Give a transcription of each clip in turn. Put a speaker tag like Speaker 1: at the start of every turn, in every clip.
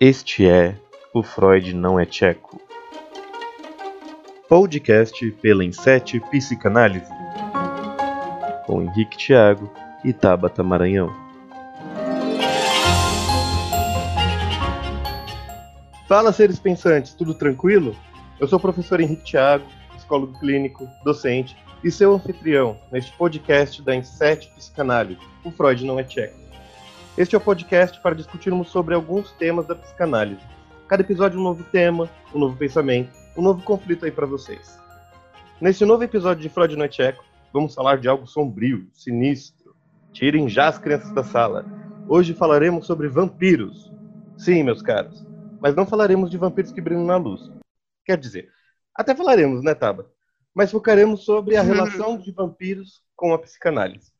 Speaker 1: Este é O Freud Não é Tcheco. Podcast pela Insete Psicanálise. Com Henrique Thiago e Tabata Maranhão. Fala, seres pensantes, tudo tranquilo? Eu sou o professor Henrique Thiago, psicólogo clínico, docente e seu anfitrião neste podcast da Insete Psicanálise. O Freud Não é Tcheco. Este é o podcast para discutirmos sobre alguns temas da psicanálise. Cada episódio um novo tema, um novo pensamento, um novo conflito aí para vocês. Neste novo episódio de Freud no Tcheco, vamos falar de algo sombrio, sinistro. Tirem já as crianças da sala. Hoje falaremos sobre vampiros. Sim, meus caros, mas não falaremos de vampiros que brilham na luz. Quer dizer, até falaremos, né, Taba? Mas focaremos sobre a relação de vampiros com a psicanálise.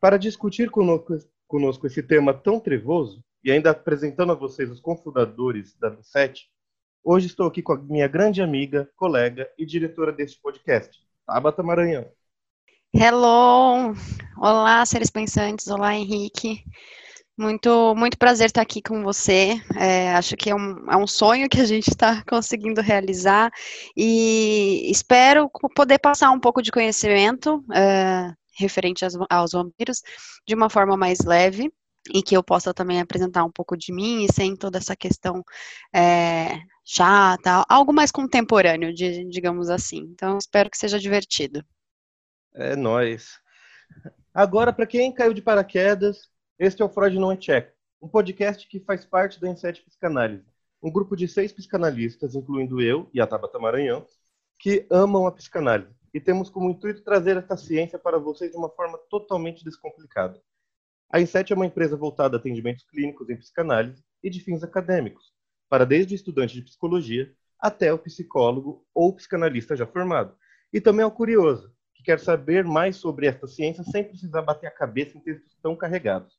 Speaker 1: Para discutir conosco conosco esse tema tão trevoso e ainda apresentando a vocês os cofundadores da Set, hoje estou aqui com a minha grande amiga, colega e diretora deste podcast, Tabata Maranhão.
Speaker 2: Hello! Olá, seres pensantes. Olá, Henrique. Muito, muito prazer estar aqui com você. É, acho que é um, é um sonho que a gente está conseguindo realizar e espero poder passar um pouco de conhecimento é, referente aos, aos vampiros de uma forma mais leve e que eu possa também apresentar um pouco de mim sem toda essa questão é, chata, algo mais contemporâneo, digamos assim. Então, espero que seja divertido.
Speaker 1: É nós. Agora, para quem caiu de paraquedas, este é o Freud Não é Tcheco, um podcast que faz parte da Inset Psicanálise, um grupo de seis psicanalistas, incluindo eu e a Tabata Maranhão, que amam a psicanálise e temos como intuito trazer esta ciência para vocês de uma forma totalmente descomplicada. A Inset é uma empresa voltada a atendimentos clínicos em psicanálise e de fins acadêmicos, para desde o estudante de psicologia até o psicólogo ou psicanalista já formado, e também ao curioso, que quer saber mais sobre esta ciência sem precisar bater a cabeça em textos tão carregados.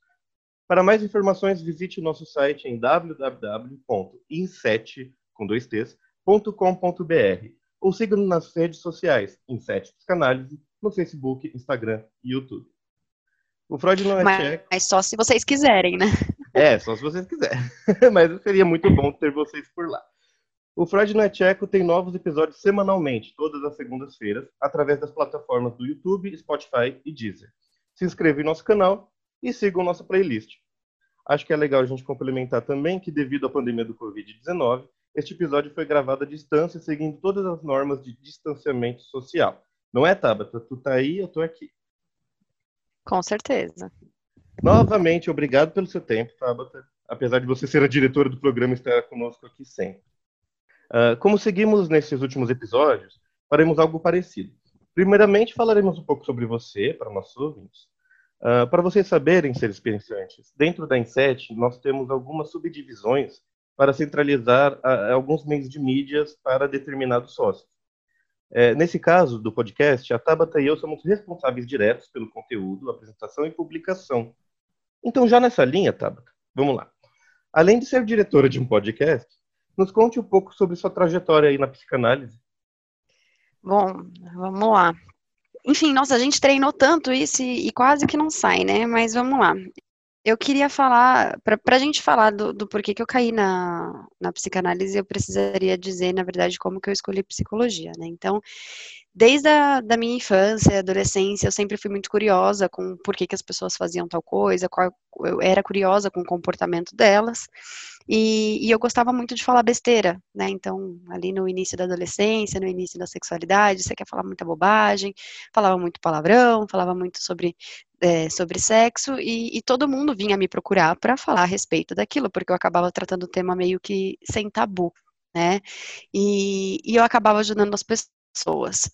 Speaker 1: Para mais informações, visite o nosso site em www.inset.com.br ou siga-nos nas redes sociais, em Sete Psicanálise, no Facebook, Instagram e YouTube.
Speaker 2: O Freud não é mas, tcheco. Mas só se vocês quiserem, né?
Speaker 1: É, só se vocês quiserem. mas seria muito bom ter vocês por lá. O Freud não é tcheco tem novos episódios semanalmente, todas as segundas-feiras, através das plataformas do YouTube, Spotify e Deezer. Se inscreva em nosso canal e siga nossa playlist. Acho que é legal a gente complementar também que, devido à pandemia do Covid-19, este episódio foi gravado à distância, seguindo todas as normas de distanciamento social. Não é, Tabata? Tu tá aí, eu tô aqui.
Speaker 2: Com certeza.
Speaker 1: Novamente, obrigado pelo seu tempo, Tabata. Apesar de você ser a diretora do programa, estar conosco aqui sempre. Uh, como seguimos nesses últimos episódios, faremos algo parecido. Primeiramente, falaremos um pouco sobre você, para nossos ouvintes. Uh, para vocês saberem, seres pensantes, dentro da Inset, nós temos algumas subdivisões para centralizar a, alguns meios de mídias para determinados sócios. É, nesse caso do podcast, a Tabata e eu somos responsáveis diretos pelo conteúdo, apresentação e publicação. Então, já nessa linha, Tabata, vamos lá. Além de ser diretora de um podcast, nos conte um pouco sobre sua trajetória aí na psicanálise.
Speaker 2: Bom, vamos lá. Enfim, nossa, a gente treinou tanto isso e, e quase que não sai, né? Mas vamos lá. Eu queria falar, para a gente falar do, do, porquê que eu caí na, na psicanálise, eu precisaria dizer, na verdade, como que eu escolhi psicologia, né? Então, desde a da minha infância, adolescência, eu sempre fui muito curiosa com por que, que as pessoas faziam tal coisa, qual, eu era curiosa com o comportamento delas, e, e, eu gostava muito de falar besteira, né? Então, ali no início da adolescência, no início da sexualidade, você quer falar muita bobagem, falava muito palavrão, falava muito sobre, é, sobre sexo, e, e, todo mundo vinha me procurar para falar a respeito daquilo, porque eu acabava tratando o tema meio que sem tabu, né? E, e eu acabava ajudando as pessoas.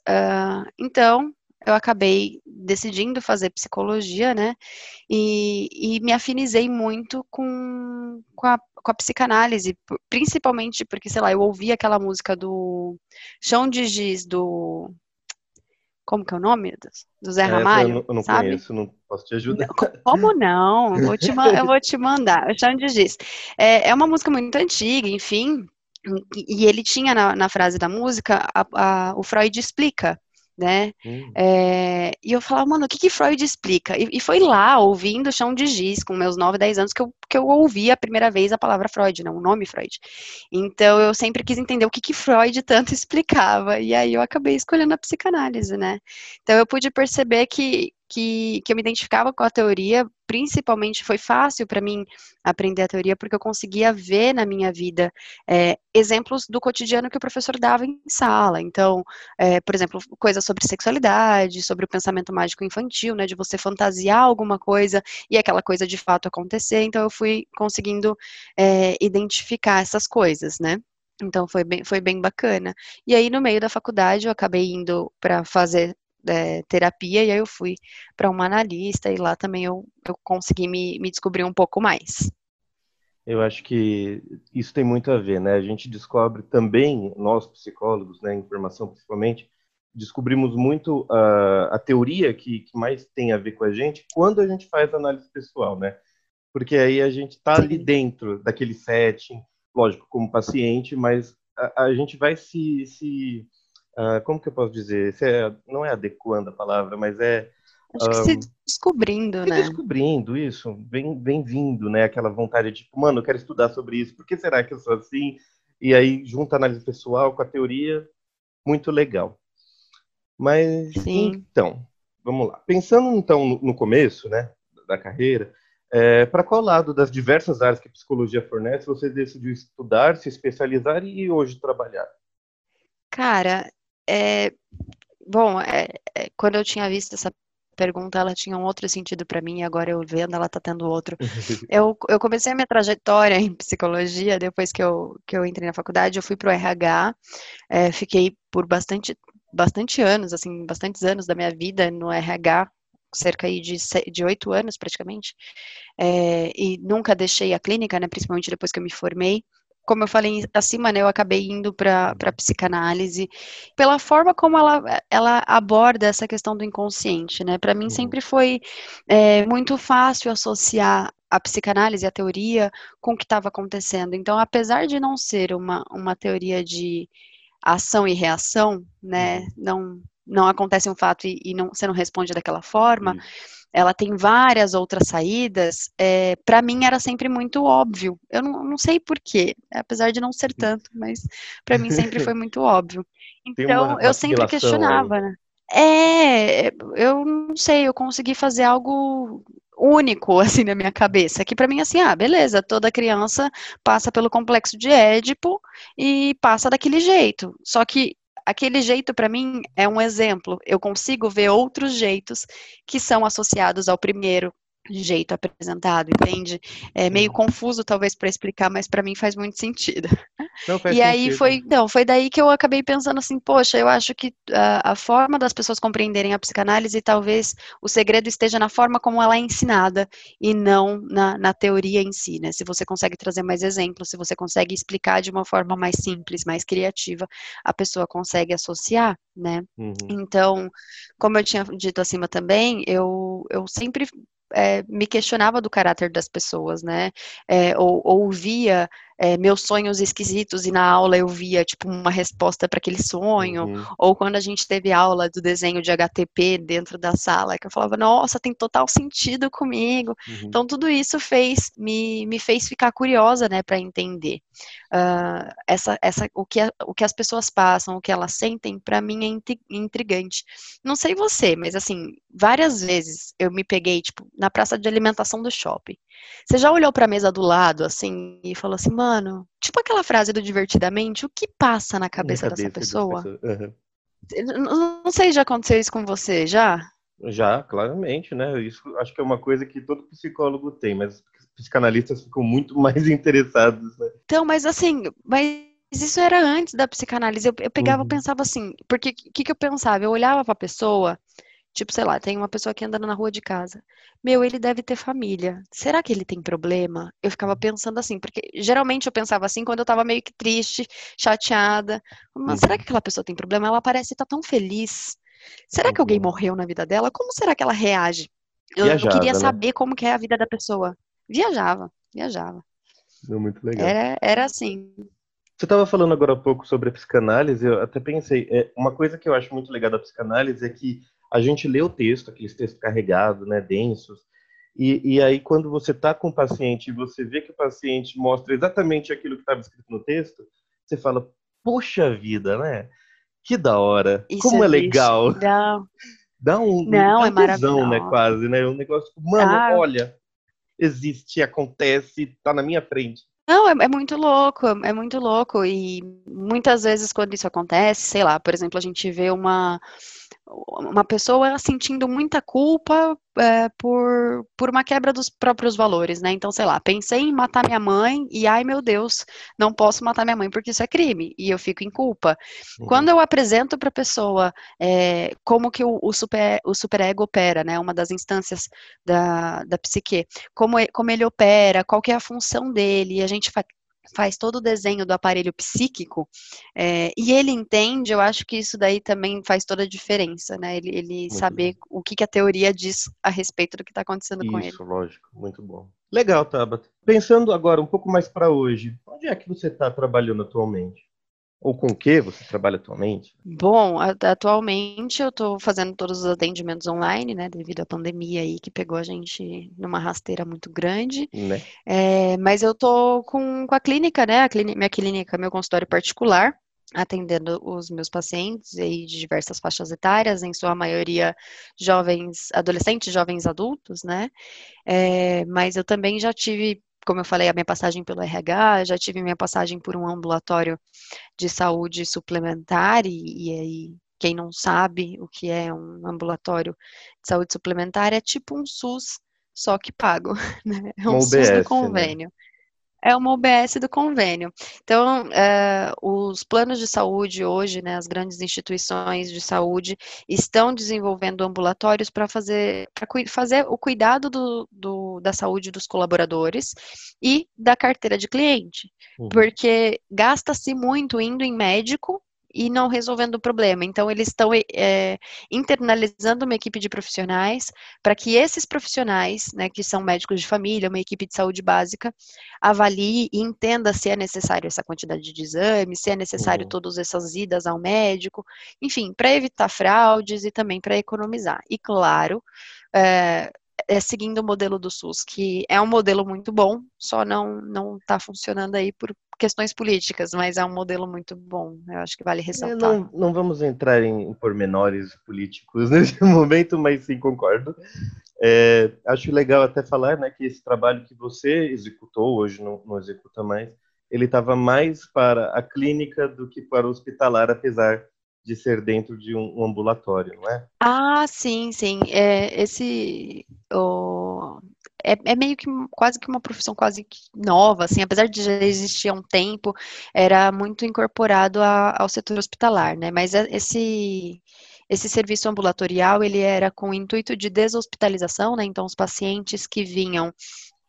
Speaker 2: Uh, então, eu acabei decidindo fazer psicologia, né? E, e me afinizei muito com, com, a, com a psicanálise, principalmente porque, sei lá, eu ouvi aquela música do Chão de Giz, do. Como que é o nome? Do Zé Ramalho?
Speaker 1: Eu não, eu não
Speaker 2: sabe?
Speaker 1: conheço, não posso te ajudar.
Speaker 2: Como não? Eu vou te, eu vou te mandar. Chão de Giz. É, é uma música muito antiga, enfim. E ele tinha na, na frase da música, a, a, o Freud explica né? Hum. É, e eu falava, mano, o que, que Freud explica? E, e, foi lá, ouvindo Chão de Giz, com meus 9, 10 anos, que eu, que eu ouvi a primeira vez a palavra Freud, não, o nome Freud. Então, eu sempre quis entender o que, que Freud tanto explicava, e aí eu acabei escolhendo a psicanálise, né? Então, eu pude perceber que, que, que eu me identificava com a teoria, principalmente foi fácil para mim aprender a teoria, porque eu conseguia ver na minha vida é, exemplos do cotidiano que o professor dava em sala. Então, é, por exemplo, coisas sobre sexualidade, sobre o pensamento mágico infantil, né, de você fantasiar alguma coisa e aquela coisa de fato acontecer. Então, eu fui conseguindo é, identificar essas coisas, né? Então foi bem, foi bem bacana. E aí, no meio da faculdade, eu acabei indo para fazer é, terapia, e aí eu fui para uma analista, e lá também eu, eu consegui me, me descobrir um pouco mais.
Speaker 1: Eu acho que isso tem muito a ver, né? A gente descobre também, nós psicólogos, né, informação principalmente, descobrimos muito uh, a teoria que, que, mais tem a ver com a gente quando a gente faz análise pessoal, né? Porque aí a gente está ali dentro daquele setting, lógico, como paciente, mas a, a gente vai se, se uh, como que eu posso dizer? É, não é adequando a palavra, mas é
Speaker 2: Acho que um, se descobrindo, se né?
Speaker 1: Descobrindo isso, vem, vem vindo, né? Aquela vontade de, tipo, mano, eu quero estudar sobre isso, por que será que eu sou assim? E aí junta a análise pessoal com a teoria, muito legal. Mas, Sim. então, vamos lá. Pensando, então, no, no começo, né, da carreira, é, para qual lado das diversas áreas que a psicologia fornece você decidiu estudar, se especializar e hoje trabalhar?
Speaker 2: Cara, é, bom, é, é, quando eu tinha visto essa pergunta, ela tinha um outro sentido para mim, e agora eu vendo, ela está tendo outro. eu, eu comecei a minha trajetória em psicologia, depois que eu, que eu entrei na faculdade, eu fui para o RH, é, fiquei por bastante, bastante anos, assim, bastantes anos da minha vida no RH, cerca aí de oito anos praticamente, é, e nunca deixei a clínica, né, principalmente depois que eu me formei, como eu falei acima, né, eu acabei indo para a psicanálise pela forma como ela, ela aborda essa questão do inconsciente, né? Para mim uhum. sempre foi é, muito fácil associar a psicanálise, a teoria, com o que estava acontecendo. Então, apesar de não ser uma, uma teoria de ação e reação, né? Uhum. Não, não acontece um fato e, e não, você não responde daquela forma. Uhum ela tem várias outras saídas, é, para mim era sempre muito óbvio. Eu não, não sei porquê, apesar de não ser tanto, mas para mim sempre foi muito óbvio. Então, eu sempre questionava, né? É, eu não sei, eu consegui fazer algo único assim na minha cabeça, que para mim assim, ah, beleza, toda criança passa pelo complexo de Édipo e passa daquele jeito. Só que aquele jeito para mim é um exemplo. Eu consigo ver outros jeitos que são associados ao primeiro jeito apresentado, entende? É meio confuso talvez para explicar, mas para mim faz muito sentido. Não, faz e aí sentido. foi, não, foi daí que eu acabei pensando assim, poxa, eu acho que a, a, forma das pessoas compreenderem a psicanálise, talvez o segredo esteja na forma como ela é ensinada e não na, na teoria em si, né? Se você consegue trazer mais exemplos, se você consegue explicar de uma forma mais simples, mais criativa, a pessoa consegue associar, né? Uhum. Então, como eu tinha dito acima também, eu, eu sempre é, me questionava do caráter das pessoas, né? É, ou, ou via é, meus sonhos esquisitos e na aula eu via tipo uma resposta para aquele sonho, uhum. ou quando a gente teve aula do desenho de HTP dentro da sala, que eu falava, nossa, tem total sentido comigo. Uhum. Então tudo isso fez me, me fez ficar curiosa, né, para entender uh, essa, essa o que a, o que as pessoas passam, o que elas sentem, para mim é intrigante. Não sei você, mas assim várias vezes eu me peguei tipo na praça de alimentação do shopping. Você já olhou para a mesa do lado assim e falou assim, mano, tipo aquela frase do divertidamente, o que passa na cabeça, na cabeça dessa pessoa? Uhum. Não, não sei, já aconteceu isso com você, já?
Speaker 1: Já, claramente, né? Isso acho que é uma coisa que todo psicólogo tem, mas psicanalistas ficam muito mais interessados, né?
Speaker 2: Então, mas assim, mas isso era antes da psicanálise. Eu, eu pegava, uhum. pensava assim, porque o que, que eu pensava? Eu olhava para a pessoa Tipo, sei lá, tem uma pessoa que andando na rua de casa. Meu, ele deve ter família. Será que ele tem problema? Eu ficava pensando assim, porque geralmente eu pensava assim quando eu tava meio que triste, chateada. Mas será uhum. que aquela pessoa tem problema? Ela parece estar tá tão feliz. Será que alguém uhum. morreu na vida dela? Como será que ela reage? Eu, Viajada, queria né? saber como que é a vida da pessoa. Viajava, viajava.
Speaker 1: Muito legal.
Speaker 2: Era, era assim.
Speaker 1: Você estava falando agora há pouco sobre a psicanálise, eu até pensei, é, uma coisa que eu acho muito legal da psicanálise é que a gente lê o texto, aqueles textos carregados, né, densos, e, e aí quando você está com o paciente e você vê que o paciente mostra exatamente aquilo que estava escrito no texto, você fala, poxa vida, né? Que da hora,
Speaker 2: Isso
Speaker 1: como é
Speaker 2: existe.
Speaker 1: legal.
Speaker 2: Não,
Speaker 1: Dá um,
Speaker 2: Não, é
Speaker 1: tesão, né, quase, né? Um negócio, mano,
Speaker 2: Ah.
Speaker 1: olha, existe, acontece, tá na minha frente.
Speaker 2: Não, é, é muito louco, é muito louco. E muitas vezes, quando isso acontece, sei lá, por exemplo, a gente vê uma, uma pessoa sentindo muita culpa é, por, por uma quebra dos próprios valores, né? Então, sei lá, pensei em matar minha mãe e, ai meu Deus, não posso matar minha mãe porque isso é crime, e eu fico em culpa.
Speaker 1: Uhum.
Speaker 2: Quando eu apresento para a pessoa é, como que o, o, super, o superego opera, né, uma das instâncias da, da psique, como, como ele opera, qual que é a função dele, e a gente faz todo o desenho do aparelho psíquico, é, e ele entende, eu acho que isso daí também faz toda a diferença, né, ele, ele saber o que, que a teoria diz a respeito do que está acontecendo com ele.
Speaker 1: Isso, lógico, muito bom. Legal, Tabata. Pensando agora um pouco mais para hoje, onde é que você está trabalhando atualmente? Ou com o que você trabalha atualmente?
Speaker 2: Bom, atualmente eu estou fazendo todos os atendimentos online, né, devido à pandemia aí que pegou a gente numa rasteira muito grande.
Speaker 1: Né?
Speaker 2: É, mas eu tô com, com a clínica, né, a clínica, minha clínica, meu consultório particular, atendendo os meus pacientes aí de diversas faixas etárias, em sua maioria jovens, adolescentes, jovens adultos, né? É, mas eu também já tive, como eu falei, a minha passagem pelo RH, já tive minha passagem por um ambulatório de saúde suplementar, e, e aí, quem não sabe o que é um ambulatório de saúde suplementar, é tipo um SUS, só que pago, né? É um
Speaker 1: Uma
Speaker 2: SUS
Speaker 1: UBS,
Speaker 2: do
Speaker 1: né?
Speaker 2: É uma UBS do convênio. Então, eh, os planos de saúde hoje, né, as grandes instituições de saúde estão desenvolvendo ambulatórios para fazer, pra fazer o cuidado do, do- da saúde dos colaboradores e da carteira de cliente.
Speaker 1: Uhum.
Speaker 2: Porque gasta-se muito indo em médico e não resolvendo o problema. Então, eles estão eh, internalizando uma equipe de profissionais para que esses profissionais, né, que são médicos de família, uma equipe de saúde básica, avalie e entenda se é necessário essa quantidade de exames, se é necessário
Speaker 1: Uhum.
Speaker 2: todas essas idas ao médico, enfim, para evitar fraudes e também para economizar. E claro, é, é seguindo o modelo do SUS, que é um modelo muito bom, só não não está funcionando aí por questões políticas, mas é um modelo muito bom. Eu acho que vale
Speaker 1: É,
Speaker 2: ressaltar.
Speaker 1: não, não vamos entrar em, em pormenores políticos nesse momento, mas sim concordo. É, acho legal até falar né, que esse trabalho que você executou, hoje não, não executa mais, ele estava mais para a clínica do que para o hospitalar, apesar de ser dentro de um, ambulatório, não é?
Speaker 2: Ah, sim, sim. É, esse o, é, é meio que quase que uma profissão quase nova, assim, apesar de já existir há um tempo, era muito incorporado a- ao setor hospitalar, né? Mas é- esse esse serviço ambulatorial, ele era com o intuito de deshospitalização, né? Então, os pacientes que vinham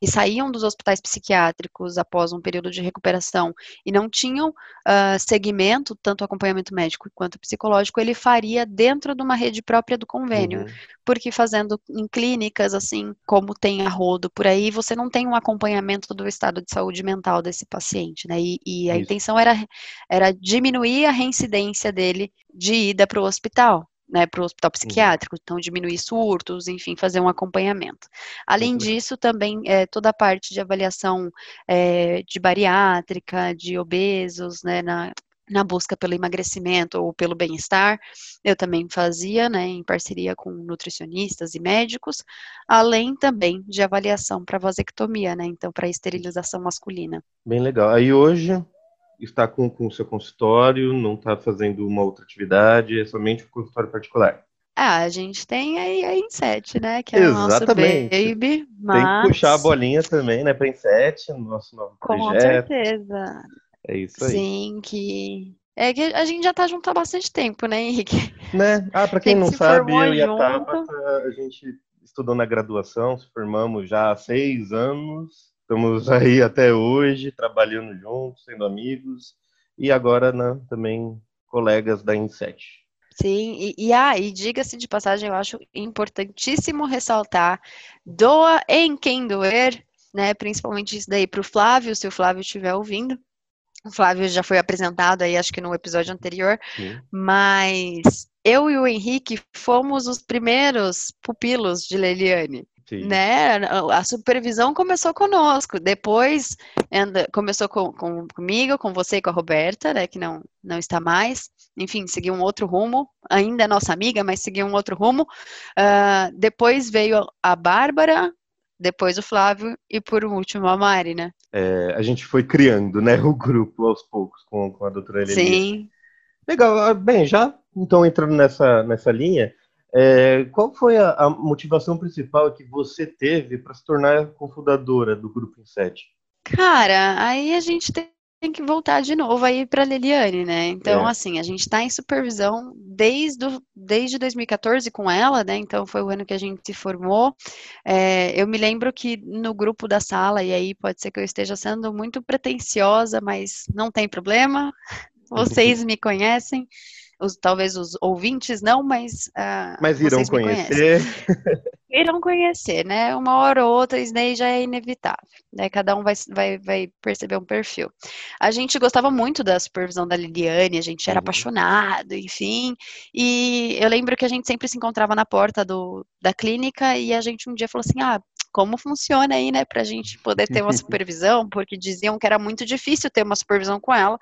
Speaker 2: e saíam dos hospitais psiquiátricos após um período de recuperação e não tinham ah, segmento, tanto acompanhamento médico quanto psicológico, ele faria dentro de uma rede própria do convênio.
Speaker 1: Uhum.
Speaker 2: Porque fazendo em clínicas, assim, como tem a rodo por aí, você não tem um acompanhamento do estado de saúde mental desse paciente, né? E, e a
Speaker 1: Isso.
Speaker 2: intenção era, era diminuir a reincidência dele de ida para o hospital. Né, para o hospital psiquiátrico, então diminuir surtos, enfim, fazer um acompanhamento. Além
Speaker 1: legal.
Speaker 2: disso, também é, toda a parte de avaliação é, de bariátrica, de obesos, né, na, na busca pelo emagrecimento ou pelo bem-estar, eu também fazia, né, em parceria com nutricionistas e médicos, além também de avaliação para vasectomia, né, então para esterilização masculina.
Speaker 1: Bem legal. Aí hoje está com com o seu consultório, não está fazendo uma outra atividade, é somente um consultório particular.
Speaker 2: Ah, a gente tem aí a Inset, né, que é o nosso
Speaker 1: Exatamente.
Speaker 2: baby,
Speaker 1: Tem
Speaker 2: mas
Speaker 1: que puxar a bolinha também, né, para Inset, no nosso novo
Speaker 2: com
Speaker 1: projeto.
Speaker 2: certeza,
Speaker 1: É isso aí.
Speaker 2: sim, que é que a gente já tá junto há bastante tempo, né, Henrique?
Speaker 1: Né? Ah, para quem
Speaker 2: Quem
Speaker 1: não sabe, eu e a. Tabata, a gente estudou na graduação, se formamos já há seis anos, estamos aí até hoje, trabalhando juntos, sendo amigos, e agora né, também colegas da Inset.
Speaker 2: Sim, e, e, ah, e diga-se de passagem, eu acho importantíssimo ressaltar, doa em quem doer, né, principalmente isso daí para o Flávio, se o Flávio estiver ouvindo, O Flávio já foi apresentado aí, acho que no episódio anterior, Sim. mas eu e o Henrique fomos os primeiros pupilos de Leliane. Sim. Né? A supervisão começou conosco, depois anda, começou com, com, comigo, com você e com a Roberta, né, que não, não está mais. Enfim, seguiu um outro rumo, ainda é nossa amiga, mas seguiu um outro rumo. Uh, depois veio a Bárbara, depois o Flávio e por último a Mari, né?
Speaker 1: É, a gente foi criando, né, o grupo aos poucos com, com a doutora Eleni. Sim. Legal, ah, bem, já então entrando nessa, nessa linha, é, qual foi a, a, motivação principal que você teve para se tornar cofundadora do Grupo Inset?
Speaker 2: Cara, aí a gente tem tem que voltar de novo aí para Liliane, né? Então, é. assim, a gente está em supervisão desde, desde 2014 com ela, né? Então, foi o ano que a gente se formou. É, eu me lembro que no grupo da sala, e aí pode ser que eu esteja sendo muito pretensiosa, mas não tem problema, vocês me conhecem os, talvez os ouvintes não, mas. Uh,
Speaker 1: mas irão conhecer.
Speaker 2: irão conhecer, né? Uma hora ou outra, isso daí já é inevitável. Né? Cada um vai, vai, vai perceber um perfil. A gente gostava muito da supervisão da Liliane, a gente era uhum. apaixonado, enfim. E eu lembro que a gente sempre se encontrava na porta do, da clínica e a gente um dia falou assim: ah, como funciona aí, né, para a gente poder ter uma supervisão, porque diziam que era muito difícil ter uma supervisão com ela,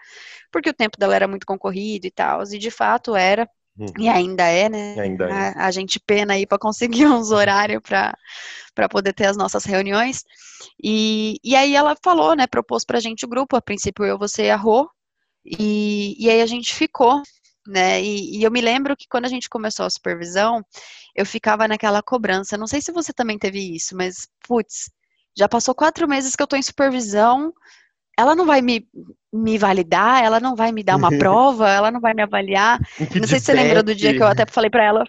Speaker 2: porque o tempo dela era muito concorrido e tal, e de fato era, uhum. e ainda é, né?
Speaker 1: Ainda é.
Speaker 2: A, a, gente pena aí para conseguir uns horários para poder ter as nossas reuniões. E, e aí ela falou, né, propôs para a gente o grupo, a princípio eu, você e a Rô, e, e aí a gente ficou né? E, e, eu me lembro que quando a gente começou a supervisão, eu ficava naquela cobrança. Não sei se você também teve isso, mas, putz, já passou quatro meses que eu tô em supervisão, ela não vai me, me validar, ela não vai me dar uma prova, ela não vai me avaliar. Não sei se você lembra do dia que eu até falei para ela,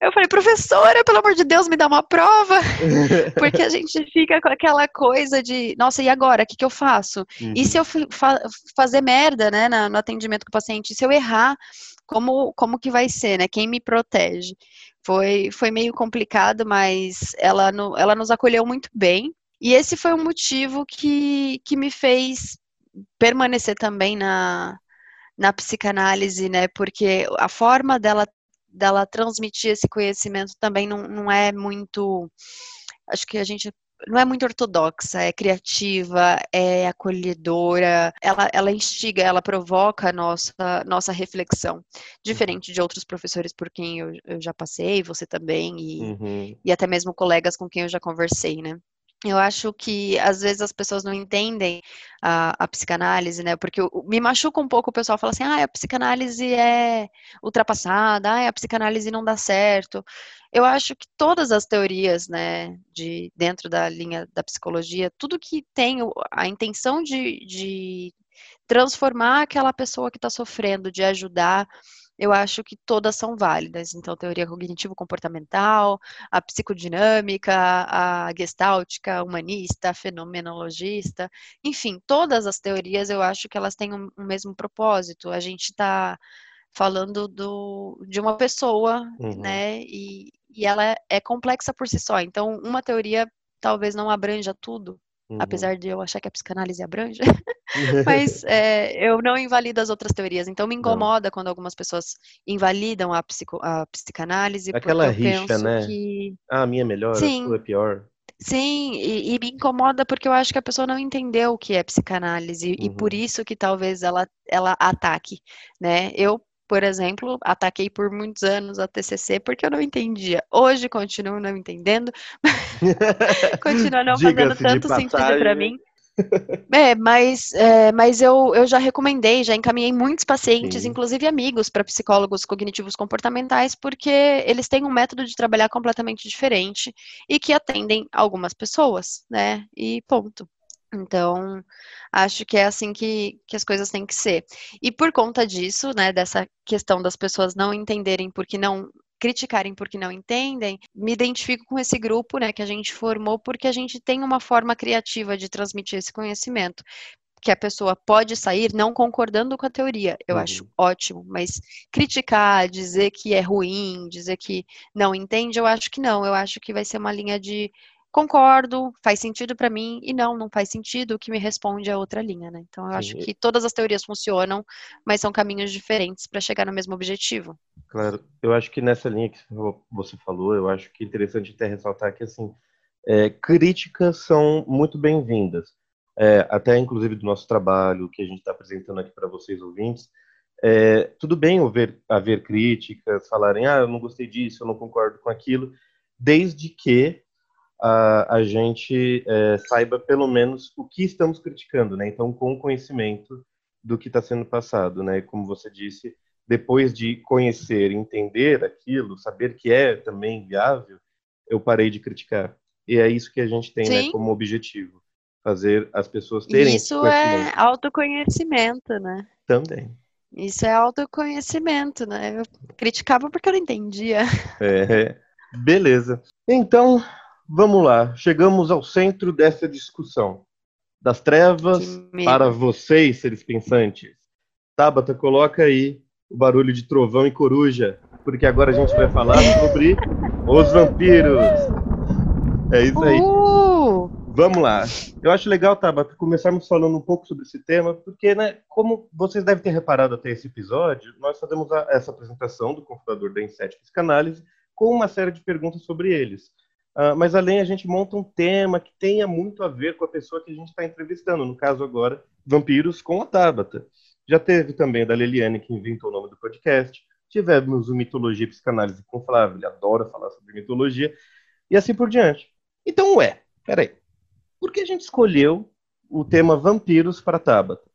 Speaker 2: eu falei, professora, pelo amor de Deus, me dá uma prova. Porque a gente fica com aquela coisa de, nossa, e agora? O que, que eu faço? Uhum. E se eu fa fazer merda, né, no atendimento com o paciente? Se eu errar? Como, como que vai ser, né? Quem me protege? Foi, foi meio complicado, mas ela, no, ela nos acolheu muito bem. E esse foi um motivo que, que me fez permanecer também na, na psicanálise, né? Porque a forma dela, dela transmitir esse conhecimento também não, não é muito. Acho que a gente não é muito ortodoxa, é criativa, é acolhedora, ela, ela instiga, ela provoca a nossa, nossa reflexão, diferente de outros professores por quem eu, eu já passei, você também, e, uhum. e até mesmo colegas com quem eu já conversei, né? Eu acho que às vezes as pessoas não entendem a, a psicanálise, né? Porque eu, me machuca um pouco o pessoal fala assim, ah, a psicanálise é ultrapassada, ah, a psicanálise não dá certo. Eu acho que todas as teorias, né, de dentro da linha da psicologia, tudo que tem a intenção de, de transformar aquela pessoa que está sofrendo, de ajudar, eu acho que todas são válidas. Então, teoria cognitivo-comportamental, a psicodinâmica, a gestáltica, humanista, a fenomenologista, enfim, todas as teorias eu acho que elas têm um, um mesmo propósito. A gente está falando do, de uma pessoa, uhum. né? E, e ela é complexa por si só. Então, uma teoria talvez não abranja tudo, Uhum. Apesar de eu achar que a psicanálise abrange. Mas é, eu não invalido as outras teorias. Então me incomoda não. quando algumas pessoas invalidam a, psico, a psicanálise.
Speaker 1: Aquela rixa, né? Que... Ah, a minha é melhor, Sim. a sua é pior.
Speaker 2: Sim, e, e, me incomoda porque eu acho que a pessoa não entendeu o que é psicanálise uhum. e por uhum. isso que talvez ela, ela ataque, né? Eu, por exemplo, ataquei por muitos anos a TCC porque eu não entendia. Hoje continuo não entendendo, continua não fazendo tanto sentido para mim. É, mas, é, mas eu, eu já recomendei, já encaminhei muitos pacientes, Sim. inclusive amigos, para psicólogos cognitivos comportamentais, porque eles têm um método de trabalhar completamente diferente e que atendem algumas pessoas, né? E ponto. Então, acho que é assim que, que as coisas têm que ser. E por conta disso, né, dessa questão das pessoas não entenderem porque não criticarem porque não entendem, me identifico com esse grupo, né, que a gente formou porque a gente tem uma forma criativa de transmitir esse conhecimento que a pessoa pode sair não concordando com a teoria. Eu uhum. acho ótimo, mas criticar, dizer que é ruim, dizer que não entende, eu acho que não. Eu acho que vai ser uma linha de concordo, faz sentido para mim, e não, não faz sentido, o que me responde é outra linha, né? Então eu Sim. acho que todas as teorias funcionam, mas são caminhos diferentes para chegar no mesmo objetivo.
Speaker 1: Claro, eu acho que nessa linha que você falou, eu acho que é interessante até ressaltar que, assim, é, críticas são muito bem-vindas, é, até inclusive do nosso trabalho, que a gente está apresentando aqui para vocês ouvintes, é, tudo bem haver, haver críticas, falarem, ah, eu não gostei disso, eu não concordo com aquilo, desde que a, a gente é, saiba pelo menos o que estamos criticando, né? Então, com conhecimento do que está sendo passado, né? Como você disse, depois de conhecer, entender aquilo, saber que é também viável, eu parei de criticar. E é isso que a gente tem né, como objetivo, fazer as pessoas terem
Speaker 2: Isso é autoconhecimento, né?
Speaker 1: Também.
Speaker 2: Isso é autoconhecimento, né? Eu criticava porque eu não entendia.
Speaker 1: É, beleza. Então, Vamos lá, chegamos ao centro dessa discussão. Das trevas para vocês, seres pensantes. Tabata, coloca aí o barulho de trovão e coruja, porque agora a gente vai falar sobre os vampiros. É isso aí. Uh! Vamos lá. Eu acho legal, Tabata, começarmos falando um pouco sobre esse tema, porque, né, como vocês devem ter reparado até esse episódio, nós fazemos a, essa apresentação do computador da Inset Psicanálise com uma série de perguntas sobre eles. Uh, mas além a gente monta um tema que tenha muito a ver com a pessoa que a gente está entrevistando, no caso agora, Vampiros com a Tabata. Já teve também da Leliane, que inventou o nome do podcast. Tivemos o Mitologia e Psicanálise com o Flávio, ele adora falar sobre mitologia, e assim por diante. Então, ué, peraí. Por que a gente escolheu o tema Vampiros para Tabata?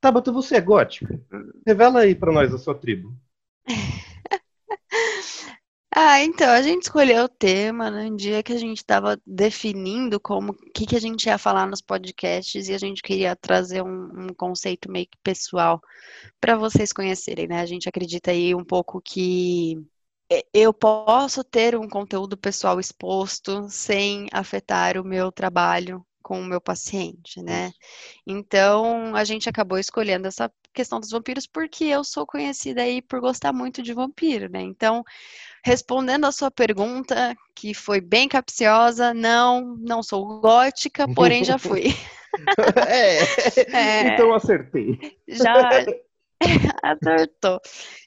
Speaker 1: Tabata, você é gótica? Revela aí para nós a sua tribo.
Speaker 2: Ah, então, a gente escolheu o tema no dia que a gente estava definindo como o que, que a gente ia falar nos podcasts e a gente queria trazer um, um conceito meio que pessoal para vocês conhecerem, né? A gente acredita aí um pouco que eu posso ter um conteúdo pessoal exposto sem afetar o meu trabalho com o meu paciente, né? Então, a gente acabou escolhendo essa questão dos vampiros porque eu sou conhecida aí por gostar muito de vampiro, né? Então, respondendo a sua pergunta, que foi bem capciosa, não, não sou gótica, porém já fui.
Speaker 1: é, é, então acertei.
Speaker 2: Já acertou.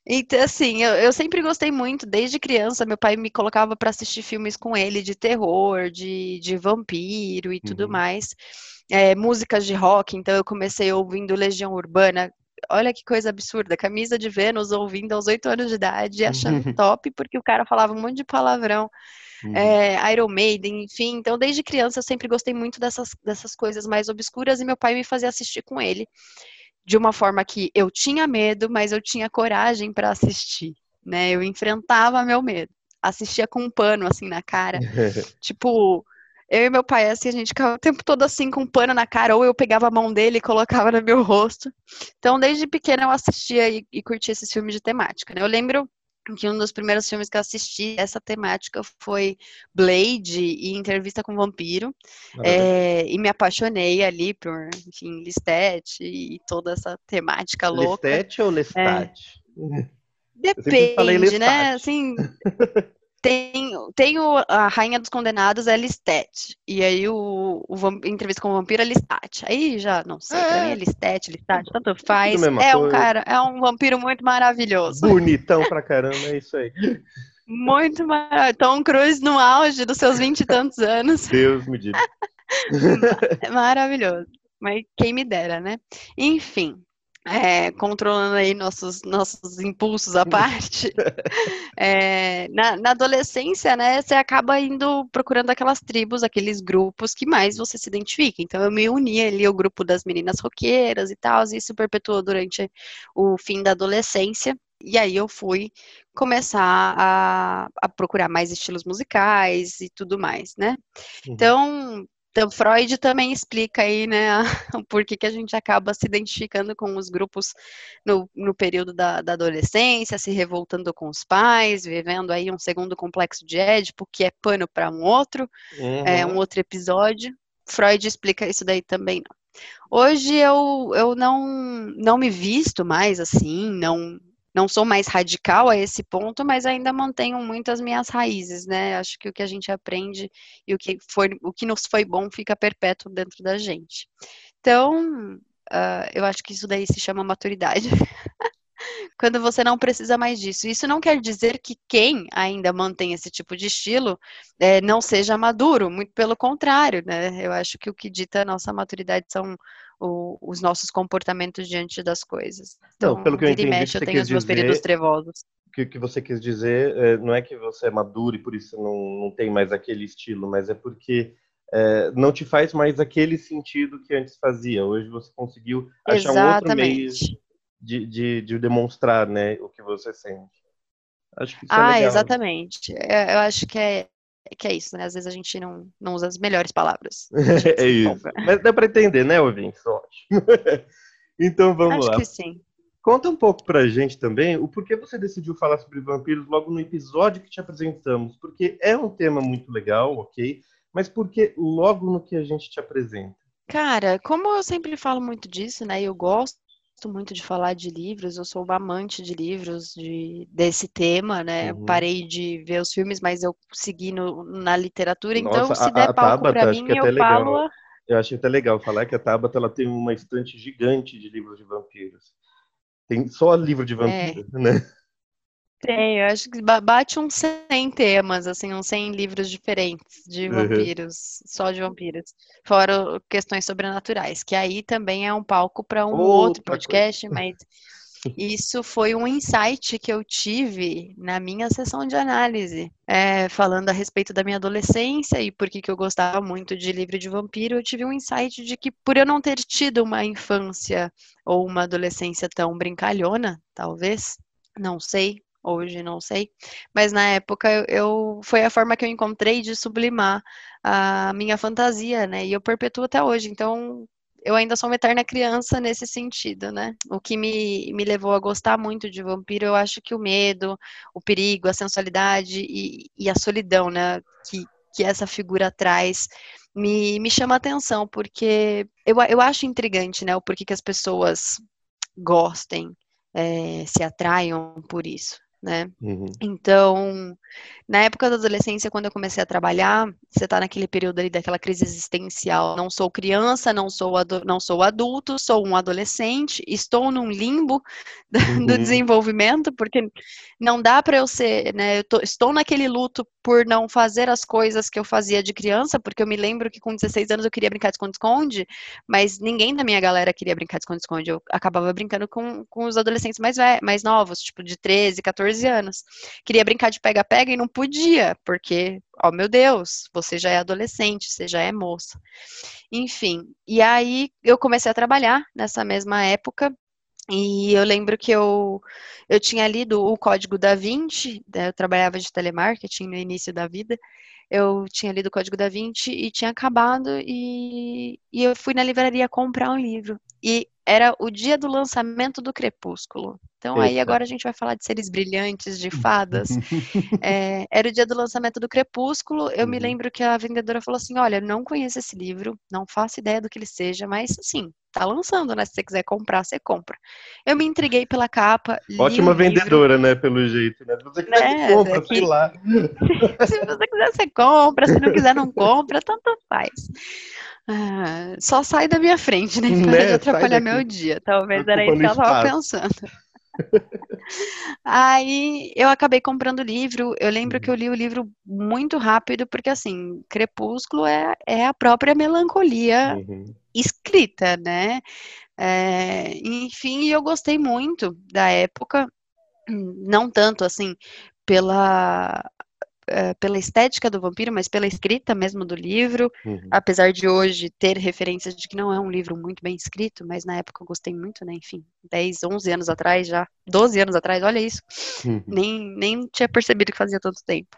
Speaker 2: Então, assim, eu, eu sempre gostei muito, desde criança, meu pai me colocava para assistir filmes com ele de terror, de, de vampiro e tudo uhum. mais. É, músicas de rock, então eu comecei ouvindo Legião Urbana, olha que coisa absurda, camisa de Vênus ouvindo aos oito anos de idade, achando top, porque o cara falava um monte de palavrão. Uhum. É, Iron Maiden, enfim. Então, desde criança, eu sempre gostei muito dessas, dessas coisas mais obscuras e meu pai me fazia assistir com ele. De uma forma que eu tinha medo, mas eu tinha coragem para assistir, né? Eu enfrentava meu medo. Assistia com um pano, assim, na cara. tipo, eu e meu pai, assim, a gente ficava o tempo todo assim, com um pano na cara, ou eu pegava a mão dele e colocava no meu rosto. Então, desde pequena eu assistia e, e curtia esses filmes de temática, né? Eu lembro que um dos primeiros filmes que eu assisti essa temática foi Blade e Entrevista com o Vampiro. É, e me apaixonei ali por, enfim, Lestat e toda essa temática louca.
Speaker 1: Lestat ou Lestat?
Speaker 2: É. Depende, né? Assim, Tem, tem o, a Rainha dos Condenados é Listet. E aí o, o Entrevista com o Vampiro é Listat. Aí já não sei, é. pra mim é Listet, Listat, tanto faz. É um cara, é um vampiro muito maravilhoso.
Speaker 1: Bonitão pra caramba, é isso aí.
Speaker 2: Muito maravilhoso. Tom Cruise no auge dos seus vinte e tantos anos.
Speaker 1: Deus me diga.
Speaker 2: maravilhoso. Mas quem me dera, né? Enfim, é, controlando aí nossos, nossos impulsos à parte, é, na, na, adolescência, né, você acaba indo procurando aquelas tribos, aqueles grupos que mais você se identifica. Então, eu me uni ali ao grupo das meninas roqueiras e tal, e isso perpetuou durante o fim da adolescência. E aí eu fui começar a, a procurar mais estilos musicais e tudo mais, né? Uhum. Então, então, Freud também explica aí, né, o porquê que a gente acaba se identificando com os grupos no, no período da, da, adolescência, se revoltando com os pais, vivendo aí um segundo complexo de Édipo, que é pano para um outro, uhum. é, um outro episódio. Freud explica isso daí também, não. Hoje eu, eu não, não me visto mais assim, não não sou mais radical a esse ponto, mas ainda mantenho muito as minhas raízes, né? Acho que o que a gente aprende e o que, foi, o que nos foi bom fica perpétuo dentro da gente. Então, uh, eu acho que isso daí se chama maturidade. Quando você não precisa mais disso. Isso não quer dizer que quem ainda mantém esse tipo de estilo é, não seja maduro, muito pelo contrário, né? Eu acho que o que dita a nossa maturidade são o, os nossos comportamentos diante das coisas.
Speaker 1: Então, não, pelo que eu entendi,
Speaker 2: mexe, eu tenho os meus períodos trevosos.
Speaker 1: O que, que você quis dizer é, não é que você é maduro e por isso não, não tem mais aquele estilo, mas é porque é, não te faz mais aquele sentido que antes fazia. Hoje você conseguiu achar Exatamente. um outro meio de, de, de, demonstrar né, o que você sente.
Speaker 2: Acho que isso é ah, é legal. exatamente. Eu acho que é, que é isso, né? Às vezes a gente não, não usa as melhores palavras.
Speaker 1: é isso. Mas dá para entender, né, ouvinte? Ótimo. então vamos
Speaker 2: Acho
Speaker 1: lá.
Speaker 2: Acho que sim.
Speaker 1: Conta um pouco pra gente também o porquê você decidiu falar sobre vampiros logo no episódio que te apresentamos. Porque é um tema muito legal, ok? Mas por que logo no que a gente te apresenta?
Speaker 2: Cara, como eu sempre falo muito disso, né? Eu gosto muito de falar de livros, eu sou uma amante de livros de, desse tema, né? Uhum. Parei de ver os filmes, mas eu segui no, na literatura, então
Speaker 1: Nossa,
Speaker 2: se der
Speaker 1: a, a
Speaker 2: palco
Speaker 1: para
Speaker 2: mim, eu legal. falo.
Speaker 1: Eu achei até legal falar que a Tabata ela tem uma estante gigante de livros de vampiros. Tem só livro de vampiro, é. né?
Speaker 2: Tem, eu acho que bate uns 100 temas, assim, uns 100 livros diferentes de uhum. vampiros, uhum. só de vampiros. Fora questões sobrenaturais, que aí também é um palco para um outro podcast, coisa. mas isso foi um insight que eu tive na minha sessão de análise, é, falando a respeito da minha adolescência e por que eu gostava muito de livro de vampiro. Eu tive um insight de que, por eu não ter tido uma infância ou uma adolescência tão brincalhona, talvez, não sei, hoje não sei, mas na época eu, foi a forma que eu encontrei de sublimar a minha fantasia, né? E eu perpetuo até hoje. Então, eu ainda sou uma eterna criança nesse sentido, né? O que me, me levou a gostar muito de vampiro, eu acho que o medo, o perigo, a sensualidade e, e a solidão, né? Que, que essa figura traz me, me chama atenção, porque eu, eu acho intrigante, né? O porquê que as pessoas gostem, é, se atraiam por isso né? Uhum. Então, na época da adolescência, quando eu comecei a trabalhar, você está naquele período ali daquela crise existencial. Não sou criança, não sou, não sou adulto, sou um adolescente, estou num limbo uhum. do desenvolvimento, porque não dá para eu ser, né? Eu tô, estou naquele luto por não fazer as coisas que eu fazia de criança, porque eu me lembro que com 16 anos eu queria brincar de esconde-esconde, mas ninguém da minha galera queria brincar de esconde-esconde. Eu acabava brincando com, com os adolescentes mais, mais novos, tipo de 13, 14 anos. Queria brincar de pega-pega e não podia, porque, ó meu Deus, você já é adolescente, você já é moça. Enfim, e aí eu comecei a trabalhar nessa mesma época, e eu lembro que eu, eu tinha lido o Código da Vinci, né, eu trabalhava de telemarketing no início da vida, eu tinha lido o Código da Vinci e tinha acabado, e, e eu fui na livraria comprar um livro. E era o dia do lançamento do Crepúsculo. Então Eita. aí agora a gente vai falar de seres brilhantes, de fadas. é, era o dia do lançamento do Crepúsculo. Eu uhum. me lembro que a vendedora falou assim: olha, não conheço esse livro, não faço ideia do que ele seja, mas assim, tá lançando, né? Se você quiser comprar, você compra. Eu me intriguei pela capa.
Speaker 1: Ótima vendedora, livro. né? Pelo jeito, né? Se você quiser, né? você compra, sei lá.
Speaker 2: se você quiser, você compra. Se não quiser, não compra. Tanto faz. Ah, só sai da minha frente, né? Para né? de atrapalhar meu dia. Talvez era isso que ela estava pensando. Aí eu acabei comprando o livro. Eu lembro que eu li o livro muito rápido, porque assim, Crepúsculo é, é a própria melancolia uhum. escrita, né? É, enfim, eu gostei muito da época, não tanto assim pela uh, pela estética do vampiro, mas pela escrita mesmo do livro, uhum. apesar de hoje ter referências de que não é um livro muito bem escrito, mas na época eu gostei muito, né? Enfim, 10, 11 anos atrás já, 12 anos atrás, olha isso, uhum. nem, nem tinha percebido que fazia tanto tempo.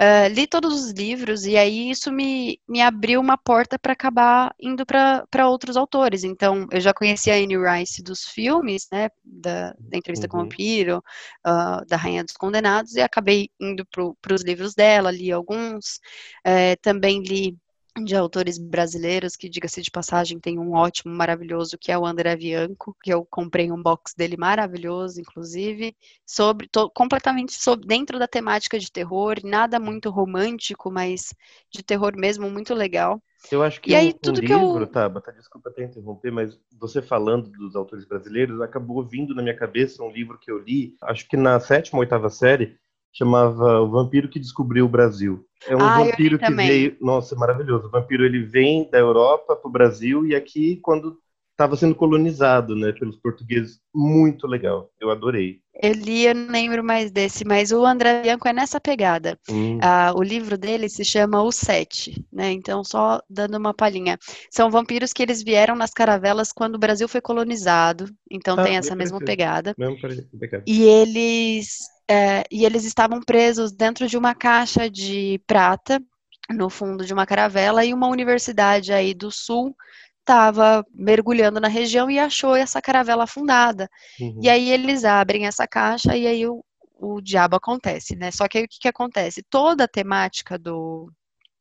Speaker 2: Uh, li todos os livros e aí isso me, me abriu uma porta para acabar indo para outros autores. Então, eu já conhecia a Anne Rice dos filmes, né, da, da entrevista uhum. com o uhum. vampiro, uh, da Rainha dos Condenados, e acabei indo para os livros dela, li alguns. Uh, também li de autores brasileiros, que diga-se de passagem, tem um ótimo, maravilhoso, que é o André Bianco, que eu comprei um box dele maravilhoso, inclusive, sobre, tô, completamente sobre, dentro da temática de terror, nada muito romântico, mas de terror mesmo, muito legal.
Speaker 1: Eu acho que
Speaker 2: e aí,
Speaker 1: um,
Speaker 2: tudo
Speaker 1: um
Speaker 2: que
Speaker 1: livro,
Speaker 2: eu...
Speaker 1: Tabata, desculpa até interromper, mas você falando dos autores brasileiros, acabou vindo na minha cabeça um livro que eu li, acho que na sétima ou oitava série, chamava O Vampiro que Descobriu o Brasil. É um
Speaker 2: Ah,
Speaker 1: vampiro que veio, nossa, maravilhoso. O vampiro ele vem da Europa para o Brasil e aqui quando estava sendo colonizado, né, pelos portugueses, muito legal. Eu adorei.
Speaker 2: Eu li, eu não lembro mais desse, mas o André Bianco é nessa pegada.
Speaker 1: Hum,
Speaker 2: Ah, o livro dele se chama O Sete, né? Então, só dando uma palhinha. São vampiros que eles vieram nas caravelas quando o Brasil foi colonizado, então
Speaker 1: Ah,
Speaker 2: tem essa mesma pegada.
Speaker 1: parecido. Pecado.
Speaker 2: E eles, é, e eles estavam presos dentro de uma caixa de prata, no fundo de uma caravela, e uma universidade aí do sul estava mergulhando na região e achou essa caravela afundada.
Speaker 1: Uhum.
Speaker 2: E aí eles abrem essa caixa e aí o, o diabo acontece, né? Só que aí o que, que acontece? Toda a temática do,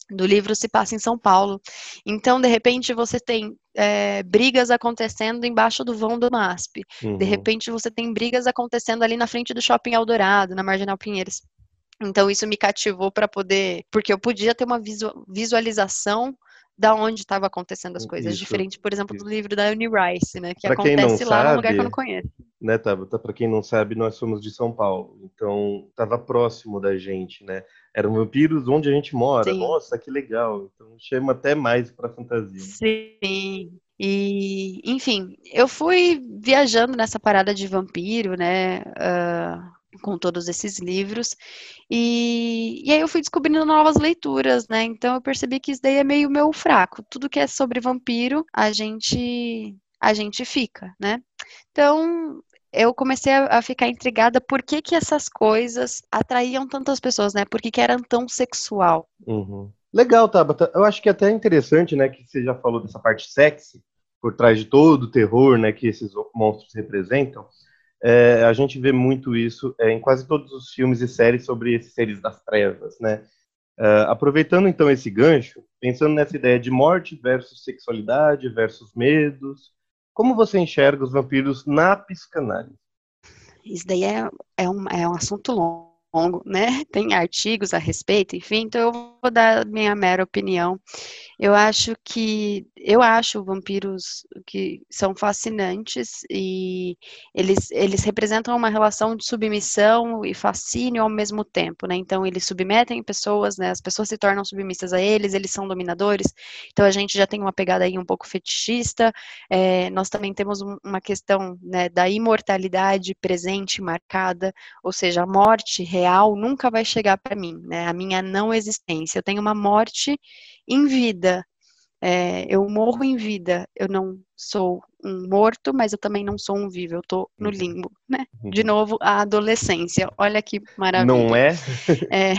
Speaker 2: do livro se passa em São Paulo. Então, de repente, você tem é, brigas acontecendo embaixo do vão do MASP. De
Speaker 1: Uhum.
Speaker 2: repente, você tem brigas acontecendo ali na frente do Shopping Eldorado, na Marginal Pinheiros. Então, isso me cativou para poder. Porque eu podia ter uma visu- visualização da onde estava acontecendo as coisas.
Speaker 1: Isso,
Speaker 2: Diferente, por exemplo,
Speaker 1: isso.
Speaker 2: do livro da Anne Rice, né? Que
Speaker 1: Pra
Speaker 2: acontece lá num lugar que eu não
Speaker 1: sabe,
Speaker 2: conheço.
Speaker 1: Né, Tabata? Para quem não sabe, nós somos de São Paulo, então estava próximo da gente, né? Eram vampiros onde a gente mora.
Speaker 2: Sim.
Speaker 1: Nossa, que legal! Então chama até mais para fantasia.
Speaker 2: Sim. E, enfim, eu fui viajando nessa parada de vampiro, né? ah, com todos esses livros. E, e aí eu fui descobrindo novas leituras, né? Então eu percebi que isso daí é meio meu fraco. Tudo que é sobre vampiro, a gente a gente fica, né? Então eu comecei a, a ficar intrigada por que que essas coisas atraíam tantas pessoas, né? Por que que era tão sexual?
Speaker 1: Uhum. Legal, Tabata. Eu acho que é até interessante, né, que você já falou dessa parte sexy, por trás de todo o terror, né, que esses monstros representam. É, a gente vê muito isso é, em quase todos os filmes e séries sobre esses seres das trevas, né? É, aproveitando então esse gancho, pensando nessa ideia de morte versus sexualidade versus medos, como você enxerga os vampiros na psicanálise?
Speaker 2: Isso daí é, é, um, é um assunto longo, né? Tem artigos a respeito, enfim, então eu vou dar minha mera opinião. Eu acho que eu acho vampiros que são fascinantes e eles, eles representam uma relação de submissão e fascínio ao mesmo tempo, né? Então eles submetem pessoas, né? As pessoas se tornam submissas a eles, eles são dominadores. Então a gente já tem uma pegada aí um pouco fetichista. É, nós também temos um- uma questão né, da imortalidade presente, marcada, ou seja, a morte real nunca vai chegar para mim, né? A minha não existência. Eu tenho uma morte em vida. É, eu morro em vida. Eu não sou um morto, mas eu também não sou um vivo. Eu tô no
Speaker 1: Uhum.
Speaker 2: limbo, né? De novo, a adolescência. Olha que maravilha.
Speaker 1: Não é?
Speaker 2: É,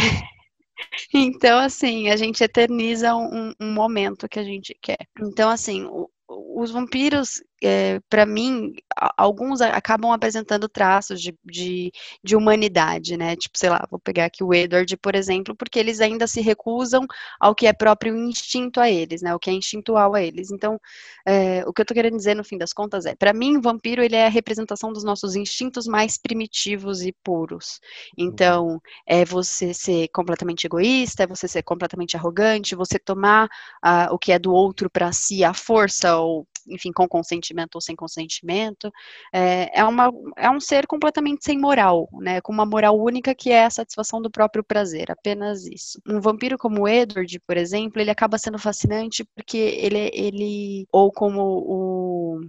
Speaker 2: Então, assim, a gente eterniza um, um momento que a gente quer. Então, assim, o- os vampiros, é, para mim, alguns acabam apresentando traços de, de, de humanidade, né? Tipo, sei lá, vou pegar aqui o Edward, por exemplo, porque eles ainda se recusam ao que é próprio instinto a eles, né? O que é instintual a eles. Então, é, o que eu tô querendo dizer, no fim das contas, é, para mim, vampiro, ele é a representação dos nossos instintos mais primitivos e puros. Então, é você ser completamente egoísta, é você ser completamente arrogante, você tomar ah, o que é do outro para si à força, ou, enfim, com consentimento ou sem consentimento. É, é, uma, é um ser completamente sem moral, né? Com uma moral única que é a satisfação do próprio prazer, apenas isso. Um vampiro como o Edward, por exemplo, ele acaba sendo fascinante porque ele, ele ou como o,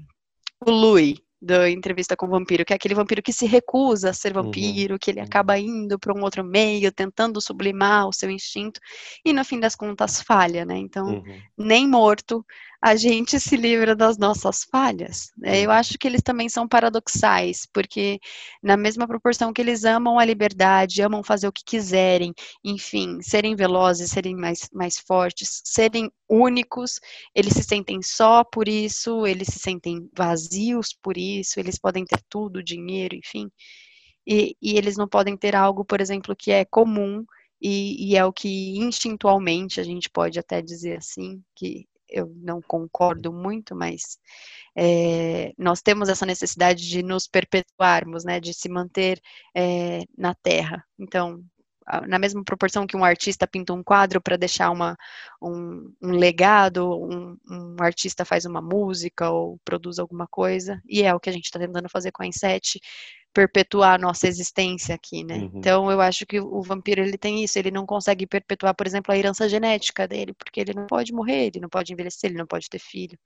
Speaker 2: o Louis, da entrevista com o vampiro, que é aquele vampiro que se recusa a ser
Speaker 1: Uhum,
Speaker 2: vampiro, que ele
Speaker 1: uhum.
Speaker 2: acaba indo para um outro meio, tentando sublimar o seu instinto, e no fim das contas falha, né? Então,
Speaker 1: Uhum.
Speaker 2: nem morto a gente se livra das nossas falhas. né? Eu acho que eles também são paradoxais, porque na mesma proporção que eles amam a liberdade, amam fazer o que quiserem, enfim, serem velozes, serem mais, mais fortes, serem únicos, eles se sentem só por isso, eles se sentem vazios por isso, eles podem ter tudo, dinheiro, enfim, e, e eles não podem ter algo, por exemplo, que é comum, e, e é o que instintualmente a gente pode até dizer assim, que eu não concordo muito, mas é, nós temos essa necessidade de nos perpetuarmos, né, de se manter é, na Terra. Então, na mesma proporção que um artista pinta um quadro para deixar uma, um, um legado, um, um, artista faz uma música ou produz alguma coisa, e é o que a gente está tentando fazer com a Inset, perpetuar a nossa existência aqui, né? Uhum. Então eu acho que o vampiro ele tem isso, ele não consegue perpetuar, por exemplo, a herança genética dele, porque ele não pode morrer, ele não pode envelhecer, ele não pode ter filho.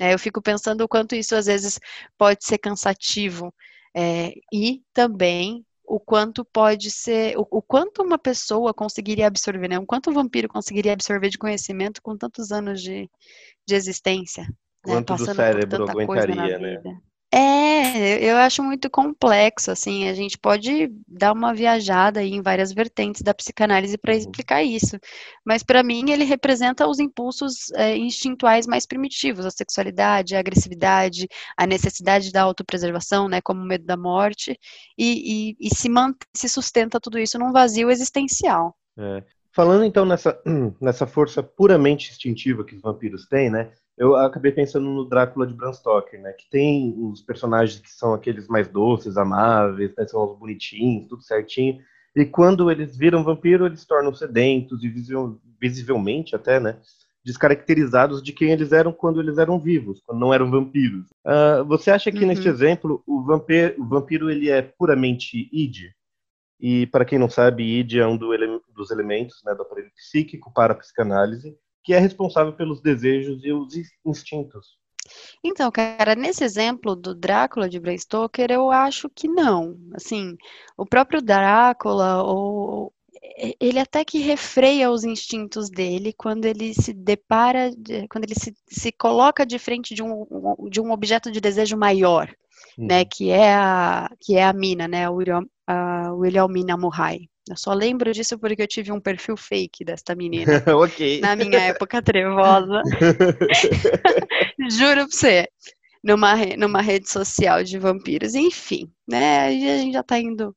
Speaker 2: Né? Eu fico pensando o quanto isso às vezes pode ser cansativo é, e também o quanto pode ser, o, o, quanto uma pessoa conseguiria absorver, né? O quanto o vampiro conseguiria absorver de conhecimento com tantos anos de, de existência.
Speaker 1: Né? Quanto né? do cérebro aguentaria, né?
Speaker 2: É, eu acho muito complexo, assim, a gente pode dar uma viajada em várias vertentes da psicanálise para uhum. explicar isso, mas para mim ele representa os impulsos é, instintuais mais primitivos, a sexualidade, a agressividade, a necessidade da autopreservação, né, como o medo da morte, e, e, e se, se sustenta tudo isso num vazio existencial.
Speaker 1: É. Falando então nessa, nessa força puramente instintiva que os vampiros têm, né, eu acabei pensando no Drácula de Bram Stoker, né? Que tem os personagens que são aqueles mais doces, amáveis, né, são os bonitinhos, tudo certinho. E quando eles viram vampiro, eles tornam sedentos e visivelmente até, né? Descaracterizados de quem eles eram quando eles eram vivos, quando não eram vampiros. Uh, você acha que uhum. neste exemplo o vampiro, o vampiro ele é puramente id? E para quem não sabe, id é um do ele dos elementos né, do aparelho psíquico para a psicanálise que é responsável pelos desejos e os instintos.
Speaker 2: Então, cara, nesse exemplo do Drácula de Bram Stoker, eu acho que não. Assim, o próprio Drácula, ou, ele até que refreia os instintos dele quando ele se depara, quando ele se, se coloca de frente de um, de um objeto de desejo maior, hum. né, que é a, que é a mina, né, o William, a Murray. Eu só lembro disso porque eu tive um perfil fake desta menina.
Speaker 1: ok.
Speaker 2: Na minha época trevosa. Juro pra você. Numa, numa rede social de vampiros. Enfim, né? Aí a gente já tá indo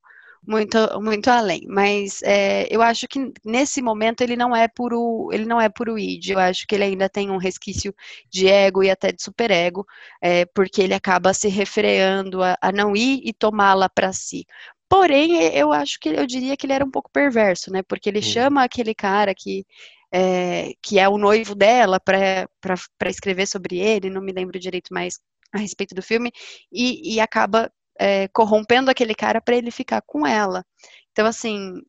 Speaker 2: muito, muito além. Mas é, eu acho que nesse momento ele não é puro, ele não é puro id. Eu acho que ele ainda tem um resquício de ego e até de superego, é, porque ele acaba se refreando a, a não ir e tomá-la para si. Porém, eu acho que eu diria que ele era um pouco perverso, né? Porque ele uhum. chama aquele cara que é, que é o noivo dela para escrever sobre ele, não me lembro direito mais a respeito do filme, e, e acaba é, corrompendo aquele cara para ele ficar com ela. Então, assim,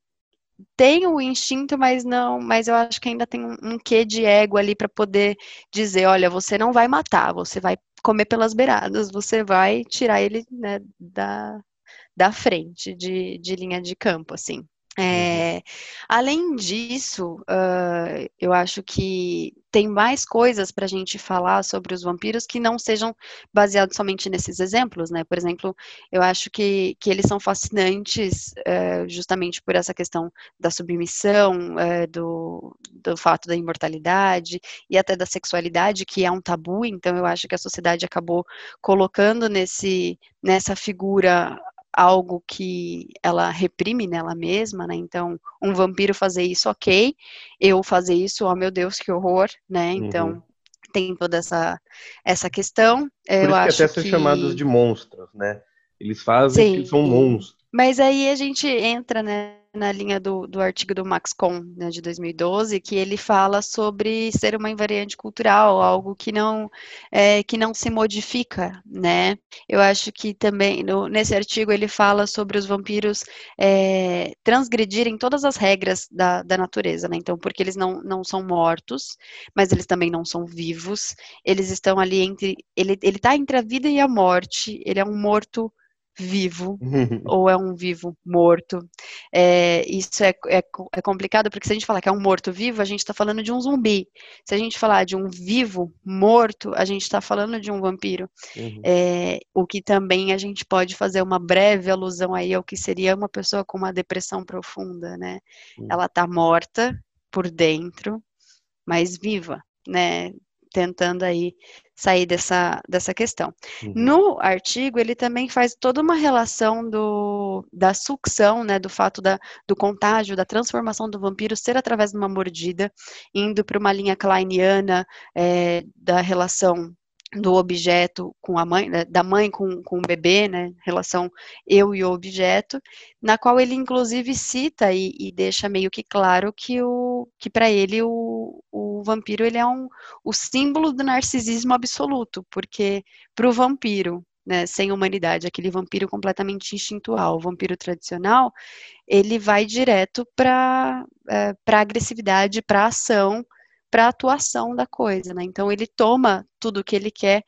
Speaker 2: tem o instinto, mas não, mas eu acho que ainda tem um, um quê de ego ali para poder dizer, olha, você não vai matar, você vai comer pelas beiradas, você vai tirar ele né, da, da frente de, de linha de campo, assim. É, além disso, uh, eu acho que tem mais coisas para a gente falar sobre os vampiros que não sejam baseados somente nesses exemplos, né? Por exemplo, eu acho que, que eles são fascinantes uh, justamente por essa questão da submissão, uh, do, do fato da imortalidade e até da sexualidade, que é um tabu, então eu acho que a sociedade acabou colocando nesse, nessa figura algo que ela reprime nela mesma, né? Então, um vampiro fazer isso, ok. Eu fazer isso, oh meu Deus, que horror, né? Então, uhum. tem toda essa, essa questão.
Speaker 1: Por eu acho
Speaker 2: que
Speaker 1: até são chamados de monstros, né? Eles fazem Sim. que são monstros.
Speaker 2: Mas aí a gente entra, né? Na linha do, do artigo do Max Kohn, né, de 2012, que ele fala sobre ser uma invariante cultural, algo que não, é, que não se modifica, né? Eu acho que também, no, nesse artigo, ele fala sobre os vampiros é, transgredirem todas as regras da, da natureza, né? Então, porque eles não, não são mortos, mas eles também não são vivos, eles estão ali entre, ele, ele tá entre a vida e a morte, ele é um morto vivo ou é um vivo morto. É, isso é, é, é, complicado porque se a gente falar que é um morto vivo, a gente está falando de um zumbi. Se a gente falar de um vivo morto, a gente está falando de um vampiro. Uhum. É, o que também a gente pode fazer uma breve alusão aí ao que seria uma pessoa com uma depressão profunda, né? Uhum. Ela está morta por dentro, mas viva, né? Tentando aí sair dessa, dessa questão. Uhum. No artigo, ele também faz toda uma relação do, da sucção, né, do fato da, do contágio, da transformação do vampiro ser através de uma mordida, indo para uma linha kleiniana é, da relação do objeto com a mãe, né, da mãe com, com o bebê, né, relação eu e o objeto, na qual ele inclusive cita e, e deixa meio que claro que o que para ele o, o vampiro ele é um o símbolo do narcisismo absoluto, porque para o vampiro né, sem humanidade, aquele vampiro completamente instintual, o vampiro tradicional, ele vai direto para é, para agressividade, para ação, para a atuação da coisa, né? Então ele toma tudo que ele quer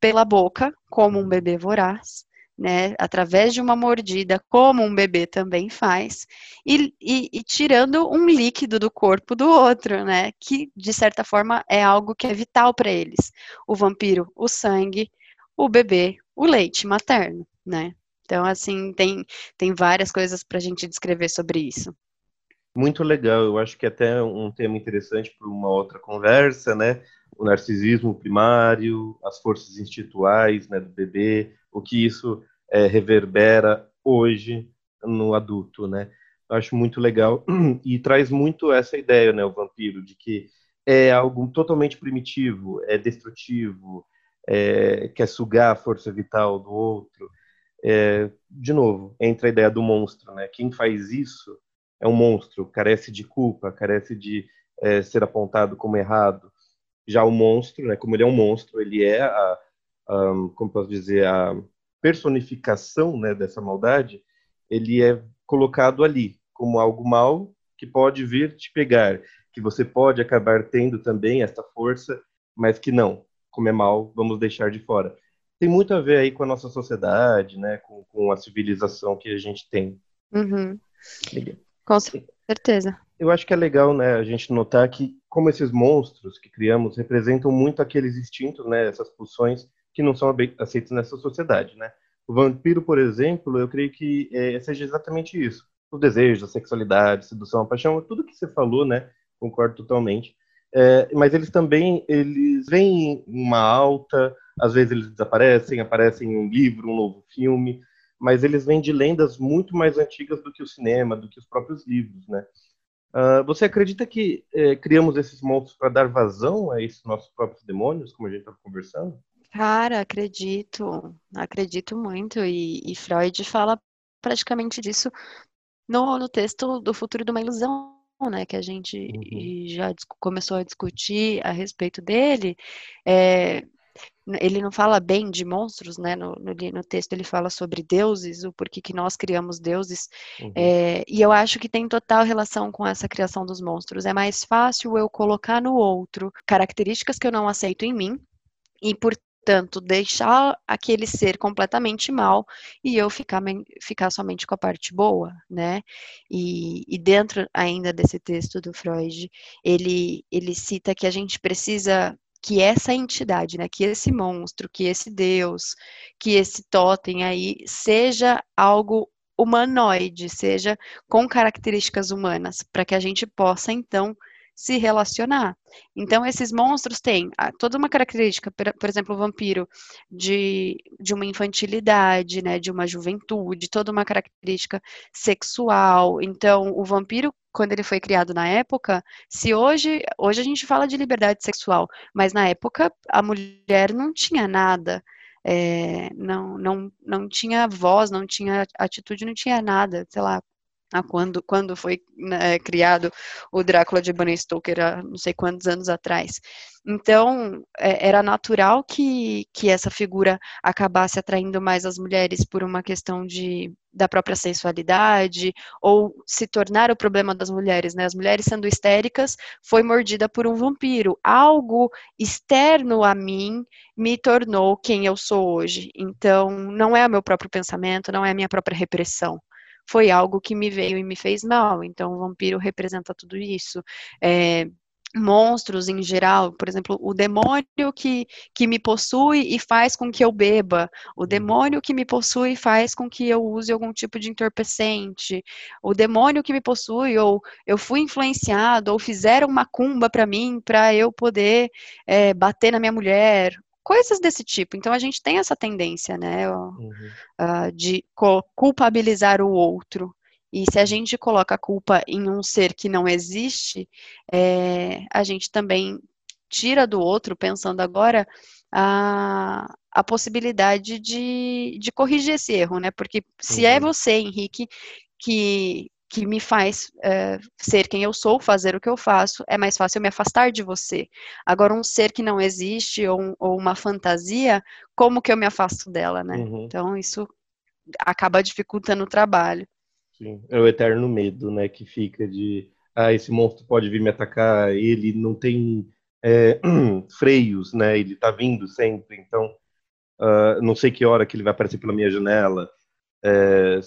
Speaker 2: pela boca, como um bebê voraz, né? Através de uma mordida, como um bebê também faz, e, e, e tirando um líquido do corpo do outro, né? Que de certa forma é algo que é vital para eles. O vampiro, o sangue, o bebê, o leite materno, né? Então, assim, tem, tem várias coisas para a gente descrever sobre isso.
Speaker 1: Muito legal, eu acho que é até um tema interessante para uma outra conversa, né? O narcisismo primário, as forças instituais né, do bebê, o que isso é, reverbera hoje no adulto, né? Eu acho muito legal e traz muito essa ideia, né, o vampiro, de que é algo totalmente primitivo, é destrutivo, é, quer sugar a força vital do outro. É, de novo, entra a ideia do monstro, né? Quem faz isso é um monstro, carece de culpa, carece de é, ser apontado como errado. Já o monstro, né, como ele é um monstro, ele é a, a como posso dizer, a personificação né, dessa maldade, ele é colocado ali como algo mal que pode vir te pegar, que você pode acabar tendo também essa força, mas que não, como é mal, vamos deixar de fora. Tem muito a ver aí com a nossa sociedade, né, com, com a civilização que a gente tem.
Speaker 2: Uhum. Com certeza.
Speaker 1: Eu acho que é legal, né, a gente notar que como esses monstros que criamos representam muito aqueles instintos, né, essas pulsões que não são aceitas nessa sociedade, né? O vampiro, por exemplo, eu creio que é, seja exatamente isso. O desejo, a sexualidade, a sedução, a paixão, tudo que você falou, né? Concordo totalmente. É, mas eles também, eles vêm uma alta, às vezes eles desaparecem, aparecem em um livro, um novo filme, mas eles vêm de lendas muito mais antigas do que o cinema, do que os próprios livros, né? Uh, você acredita que eh, criamos esses monstros para dar vazão a esses nossos próprios demônios, como a gente estava conversando?
Speaker 2: Cara, acredito, acredito muito. E, e, Freud fala praticamente disso no, no texto do Futuro de uma Ilusão, né? Que a gente uhum. já começou a discutir a respeito dele. É, ele não fala bem de monstros, né? No, no, no, texto ele fala sobre deuses, o porquê que nós criamos deuses. Uhum. É, e eu acho que tem total relação com essa criação dos monstros. É mais fácil eu colocar no outro características que eu não aceito em mim, e portanto deixar aquele ser completamente mal e eu ficar, ficar somente com a parte boa, né? E, e dentro ainda desse texto do Freud, ele, ele cita que a gente precisa que essa entidade, né, que esse monstro, que esse deus, que esse totem aí seja algo humanoide, seja com características humanas, para que a gente possa então se relacionar. Então, esses monstros têm ah, toda uma característica, por, exemplo, o vampiro, de, de uma infantilidade, né, de uma juventude, toda uma característica sexual. Então, o vampiro, quando ele foi criado na época, se hoje, hoje a gente fala de liberdade sexual, mas na época a mulher não tinha nada. É, não, não, não tinha voz, não tinha atitude, não tinha nada, sei lá, a quando, quando foi né, criado o Drácula de Bram Stoker, há não sei quantos anos atrás. Então, é, era natural que, que essa figura acabasse atraindo mais as mulheres por uma questão de, da própria sensualidade, ou se tornar o problema das mulheres, né? As mulheres sendo histéricas, foi mordida por um vampiro. Algo externo a mim me tornou quem eu sou hoje. Então, não é o meu próprio pensamento, não é a minha própria repressão foi algo que me veio e me fez mal. Então, o vampiro representa tudo isso. É, monstros em geral, por exemplo, o demônio que, que me possui e faz com que eu beba, o uhum. demônio que me possui e faz com que eu use algum tipo de entorpecente, o demônio que me possui, ou eu fui influenciado, ou fizeram uma cumba para mim para eu poder é, bater na minha mulher, coisas desse tipo. Então a gente tem essa tendência, né, uhum. uh, de culpabilizar o outro. E se a gente coloca a culpa em um ser que não existe, é, a gente também tira do outro, pensando agora, a, a possibilidade de, de corrigir esse erro, né? Porque se é uhum. é você, Henrique, que, que me faz é, ser quem eu sou, fazer o que eu faço, é mais fácil eu me afastar de você. Agora, um ser que não existe ou, ou uma fantasia, como que eu me afasto dela, né? Uhum. Então, isso acaba dificultando o trabalho.
Speaker 1: Sim, é o eterno medo, né, que fica de, ah, esse monstro pode vir me atacar, ele não tem é, freios, né, ele tá vindo sempre, então, uh, não sei que hora que ele vai aparecer pela minha janela, é,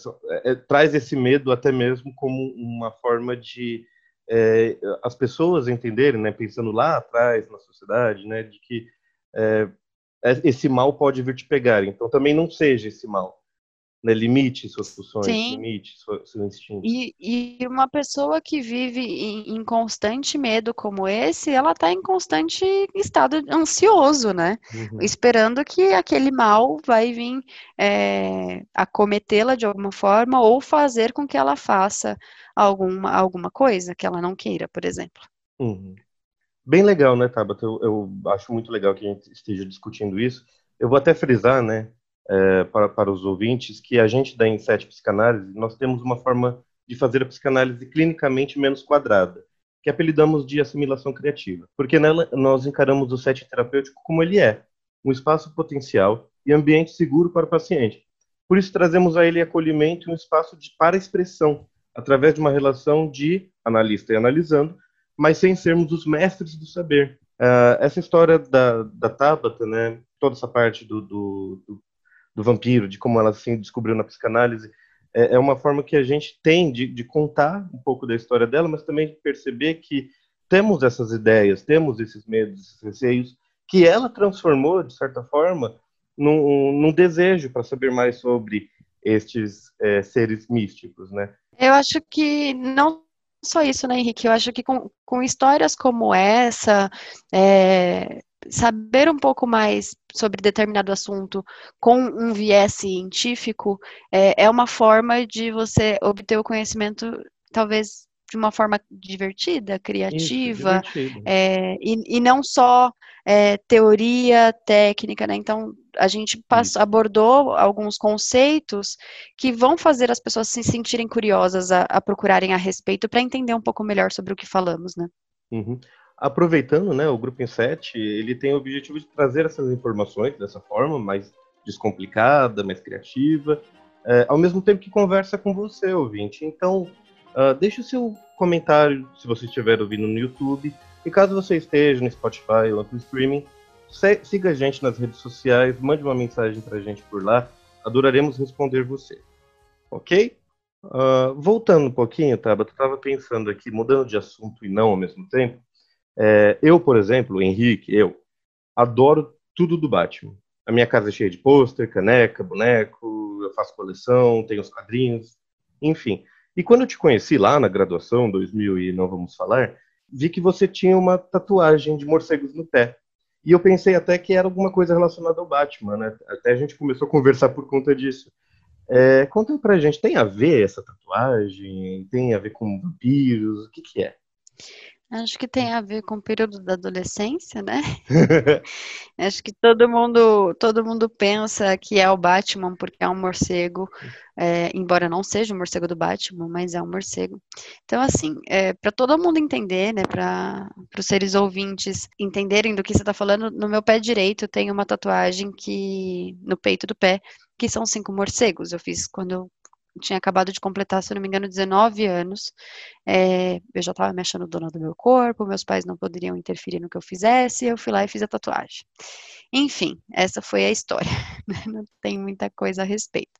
Speaker 1: é, traz esse medo até mesmo como uma forma de é, as pessoas entenderem, né, pensando lá atrás na sociedade, né, de que é, é, esse mal pode vir te pegar. Então também não seja esse mal né, limite suas funções, Sim. limite seu, seu instinto.
Speaker 2: E, e, uma pessoa que vive em, em, constante medo como esse, ela está em constante estado ansioso, né? Uhum. Esperando que aquele mal vai vir é, acometê-la de alguma forma ou fazer com que ela faça alguma, alguma coisa que ela não queira, por exemplo.
Speaker 1: Uhum. Bem legal, né, Tabata? Eu, eu acho muito legal que a gente esteja discutindo isso. Eu vou até frisar, né, é, para, para os ouvintes que a gente da Inset Psicanálise, nós temos uma forma de fazer a psicanálise clinicamente menos quadrada, que apelidamos de assimilação criativa, porque nela nós encaramos o set terapêutico como ele é, um espaço potencial e ambiente seguro para o paciente. Por isso trazemos a ele acolhimento e um espaço de, para expressão, através de uma relação de analista e analisando, mas sem sermos os mestres do saber. Uh, essa história da, da Tabata, né, toda essa parte do, do, do do vampiro, de como ela se descobriu na psicanálise, é, é uma forma que a gente tem de, de, contar um pouco da história dela, mas também perceber que temos essas ideias, temos esses medos, esses receios, que ela transformou, de certa forma, num, num desejo para saber mais sobre estes é, seres místicos, né?
Speaker 2: Eu acho que não só isso, né, Henrique? Eu acho que com, com histórias como essa, é, saber um pouco mais sobre determinado assunto com um viés científico é, é uma forma de você obter o conhecimento, talvez de uma forma divertida, criativa, Isso, é, e, e, não só é, teoria técnica, né? Então, a gente passou, abordou alguns conceitos que vão fazer as pessoas se sentirem curiosas a, a procurarem a respeito para entender um pouco melhor sobre o que falamos, né?
Speaker 1: Uhum aproveitando, né, o Grupo Inset, ele tem o objetivo de trazer essas informações dessa forma, mais descomplicada, mais criativa, é, ao mesmo tempo que conversa com você, ouvinte. Então, uh, deixe o seu comentário, se você estiver ouvindo no YouTube, e caso você esteja no Spotify ou no streaming, siga a gente nas redes sociais, mande uma mensagem para a gente por lá, adoraremos responder você. Ok? Uh, voltando um pouquinho, Tabata, eu estava pensando aqui, mudando de assunto e não ao mesmo tempo, é, eu, por exemplo, Henrique, eu adoro tudo do Batman. A minha casa é cheia de pôster, caneca, boneco, eu faço coleção, tenho os quadrinhos, enfim. E quando eu te conheci lá na graduação, 2000 e não vamos falar, vi que você tinha uma tatuagem de morcegos no pé. E eu pensei até que era alguma coisa relacionada ao Batman, né? Até a gente começou a conversar por conta disso. É, conta pra gente, tem a ver essa tatuagem? Tem a ver com vampiros? O que que é?
Speaker 2: Acho que tem a ver com o período da adolescência, né? Acho que todo mundo, todo mundo pensa que é o Batman porque é um morcego, é, embora não seja o morcego do Batman, mas é um morcego. Então, assim, é, para todo mundo entender, né, para os seres ouvintes entenderem do que você está falando, no meu pé direito tem uma tatuagem que no peito do pé que são cinco morcegos. Eu fiz quando eu tinha acabado de completar, se não me engano, 19 anos. É, eu já estava me achando dona do meu corpo, meus pais não poderiam interferir no que eu fizesse, eu fui lá e fiz a tatuagem. Enfim, essa foi a história. Né? Não tem muita coisa a respeito.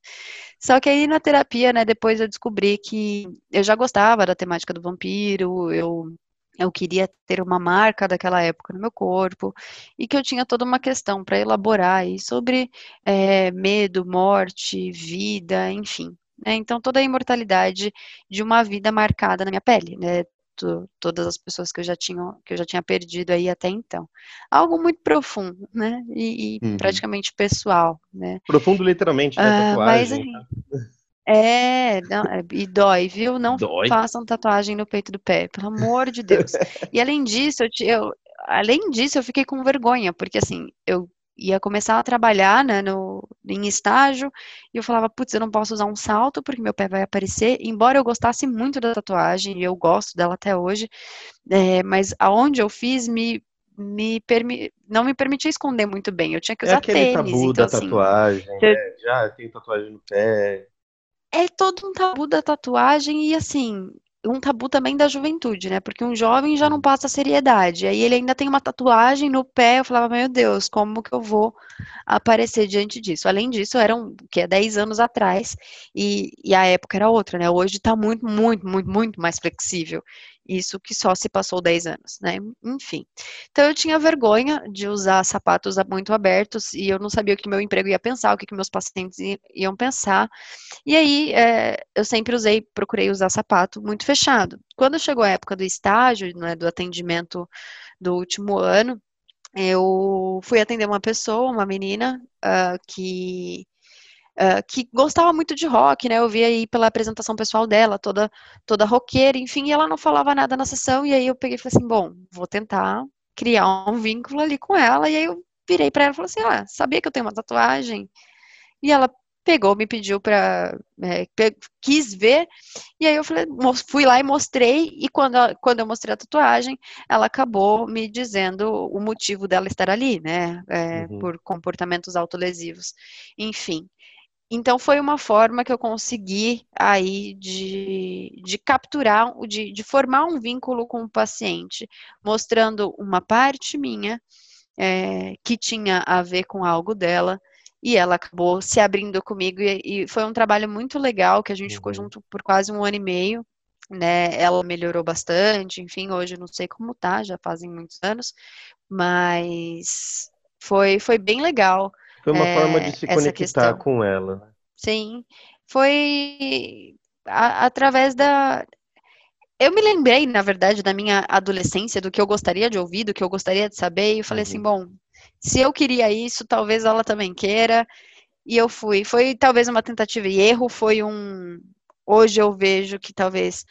Speaker 2: Só que aí na terapia, né, depois eu descobri que eu já gostava da temática do vampiro, eu eu queria ter uma marca daquela época no meu corpo e que eu tinha toda uma questão para elaborar aí sobre é, medo, morte, vida, enfim. Né? Então, toda a imortalidade de uma vida marcada na minha pele, né? todas as pessoas que eu já tinha que eu já tinha perdido aí até então algo muito profundo né e, e uhum. praticamente pessoal né
Speaker 1: profundo literalmente né ah, tatuagem mas,
Speaker 2: assim, é, não, é, e dói, viu? Não dói. façam tatuagem no peito do pé, pelo amor de Deus. E além disso, eu, eu, além disso, eu fiquei com vergonha, porque assim, eu ia começar a trabalhar, né, no, em estágio, e eu falava, putz, eu não posso usar um salto porque meu pé vai aparecer, embora eu gostasse muito da tatuagem, e eu gosto dela até hoje, é, mas aonde eu fiz me me permi não me permitia esconder muito bem. Eu tinha que é usar é aquele tênis.
Speaker 1: Tabu
Speaker 2: então,
Speaker 1: da assim, tatuagem, você... né? já tem tatuagem no pé
Speaker 2: é todo um tabu da tatuagem e assim, um tabu também da juventude, né? Porque um jovem já não passa seriedade. Aí ele ainda tem uma tatuagem no pé. Eu falava, meu Deus, como que eu vou aparecer diante disso? Além disso, eram que é 10 anos atrás e, e a época era outra, né? Hoje está muito, muito, muito, muito mais flexível. Isso que só se passou 10 anos, né? Enfim. Então eu tinha vergonha de usar sapatos muito abertos e eu não sabia o que meu emprego ia pensar, o que, que meus pacientes iam pensar. E aí é, eu sempre usei, procurei usar sapato muito fechado. Quando chegou a época do estágio, né, do atendimento do último ano, eu fui atender uma pessoa, uma menina, uh, que Uh, que gostava muito de rock, né? Eu vi aí pela apresentação pessoal dela, toda toda roqueira, enfim, e ela não falava nada na sessão, e aí eu peguei e falei assim, bom, vou tentar criar um vínculo ali com ela, e aí eu virei para ela e falei assim, ah, sabia que eu tenho uma tatuagem? E ela pegou, me pediu para é, quis ver, e aí eu falei, fui lá e mostrei, e quando, quando eu mostrei a tatuagem, ela acabou me dizendo o motivo dela estar ali, né, é, uhum. por comportamentos autolesivos, enfim. Então foi uma forma que eu consegui aí de, de capturar, de, de formar um vínculo com o paciente, mostrando uma parte minha é, que tinha a ver com algo dela, e ela acabou se abrindo comigo, e, e foi um trabalho muito legal, que a gente uhum. ficou junto por quase um ano e meio, né, ela melhorou bastante, enfim, hoje não sei como tá, já fazem muitos anos, mas foi, foi bem legal,
Speaker 1: foi uma é, forma de se conectar com ela.
Speaker 2: Sim, foi a, através da. Eu me lembrei, na verdade, da minha adolescência, do que eu gostaria de ouvir, do que eu gostaria de saber, e eu falei assim, uhum. assim: bom, se eu queria isso, talvez ela também queira. E eu fui. Foi talvez uma tentativa e erro, foi um. Hoje eu vejo que talvez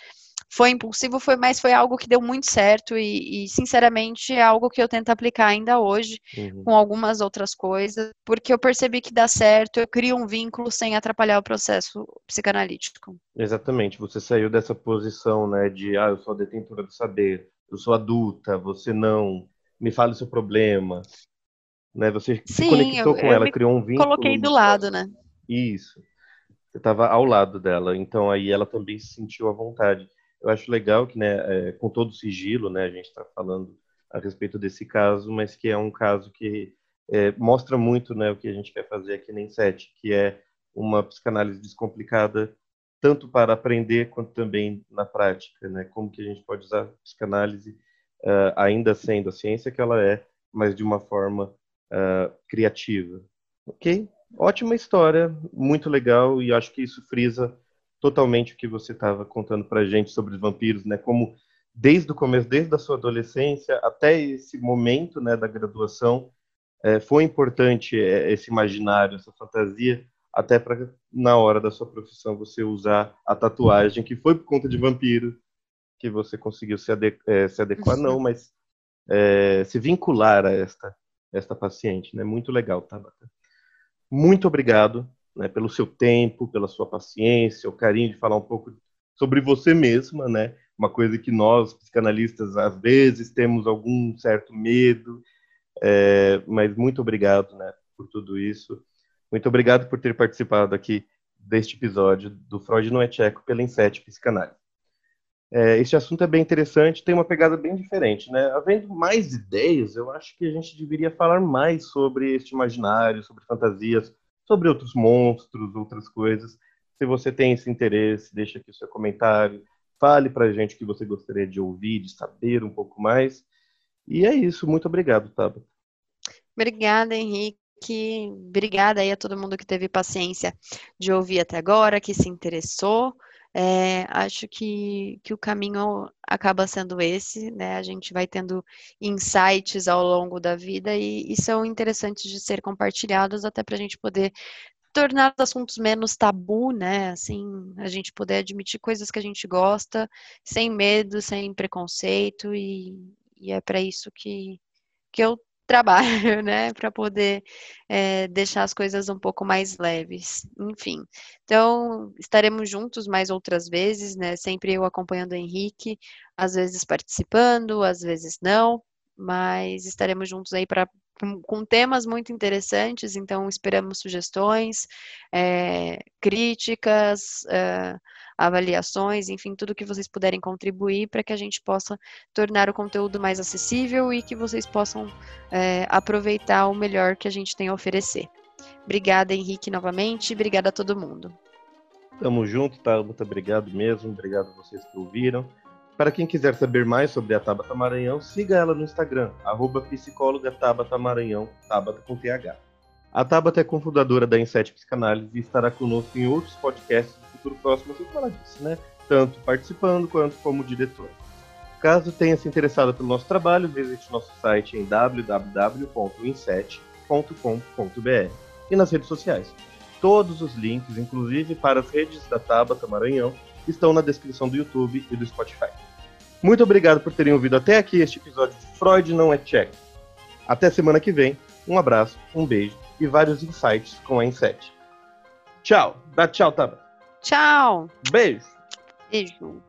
Speaker 2: foi impulsivo, foi, mas foi algo que deu muito certo e, e, sinceramente, é algo que eu tento aplicar ainda hoje uhum. com algumas outras coisas, porque eu percebi que dá certo, eu crio um vínculo sem atrapalhar o processo psicanalítico.
Speaker 1: Exatamente, você saiu dessa posição, né, de, ah, eu sou a detentora do saber, eu sou adulta, você não, me fala o seu problema, né, você Sim, se conectou eu, com eu ela, criou um vínculo.
Speaker 2: coloquei do lado, né.
Speaker 1: Isso, você estava ao lado dela, então aí ela também se sentiu à vontade eu acho legal que, né, é, com todo o sigilo, né, a gente está falando a respeito desse caso, mas que é um caso que é, mostra muito, né, o que a gente quer fazer aqui na Inset, que é uma psicanálise descomplicada tanto para aprender quanto também na prática, né, como que a gente pode usar a psicanálise uh, ainda sendo a ciência que ela é, mas de uma forma uh, criativa. Ok? Ótima história, muito legal e acho que isso frisa totalmente o que você estava contando para a gente sobre os vampiros, né? Como desde o começo, desde a sua adolescência até esse momento, né, da graduação, é, foi importante é, esse imaginário, essa fantasia, até para na hora da sua profissão você usar a tatuagem que foi por conta de vampiro que você conseguiu se, ade é, se adequar, não, mas é, se vincular a esta esta paciente, né? Muito legal, Tabata. Muito obrigado né, pelo seu tempo, pela sua paciência, o carinho de falar um pouco sobre você mesma, né? Uma coisa que nós, psicanalistas, às vezes temos algum certo medo, é, mas muito obrigado, né, por tudo isso. Muito obrigado por ter participado aqui deste episódio do Freud não é tcheco pela Inset Psicanálise. É, esse assunto é bem interessante, tem uma pegada bem diferente, né? Havendo mais ideias, eu acho que a gente deveria falar mais sobre este imaginário, sobre fantasias, sobre outros monstros, outras coisas. Se você tem esse interesse, deixa aqui o seu comentário, Fale pra gente o que você gostaria de ouvir, de saber um pouco mais. E é isso. Muito obrigado, Tabata.
Speaker 2: Obrigada, Henrique. Obrigada aí a todo mundo que teve paciência de ouvir até agora, que se interessou. É, acho que, que o caminho acaba sendo esse, né? A gente vai tendo insights ao longo da vida e, e são interessantes de ser compartilhados até para a gente poder tornar os assuntos menos tabu, né? Assim, a gente poder admitir coisas que a gente gosta, sem medo, sem preconceito, e, e é para isso que, que eu trabalho, né, para poder é, deixar as coisas um pouco mais leves. Enfim, então estaremos juntos mais outras vezes, né? Sempre eu acompanhando o Henrique, às vezes participando, às vezes não, mas estaremos juntos aí para com temas muito interessantes, então esperamos sugestões, é, críticas, é, avaliações, enfim, tudo que vocês puderem contribuir para que a gente possa tornar o conteúdo mais acessível e que vocês possam é, aproveitar o melhor que a gente tem a oferecer. Obrigada, Henrique, novamente, obrigada a todo mundo.
Speaker 1: Tamo junto, tá? Muito obrigado mesmo, obrigado a vocês que ouviram. Para quem quiser saber mais sobre a Tabata Maranhão, siga ela no Instagram, arroba psicóloga Tabata Maranhão, Tabata com TH. A Tabata é cofundadora da Inset Psicanálise e estará conosco em outros podcasts futuro próximo, assim falar disso, né? Tanto participando quanto como diretor. Caso tenha se interessado pelo nosso trabalho, visite nosso site em www.inset.com.br e nas redes sociais. Todos os links, inclusive para as redes da Tabata Maranhão, estão na descrição do YouTube e do Spotify. Muito obrigado por terem ouvido até aqui este episódio de Freud Não É Check. Até semana que vem. Um abraço, um beijo e vários insights com a Inset. Tchau. Dá tchau, Taba.
Speaker 2: Tchau.
Speaker 1: Beijo.
Speaker 2: Beijo.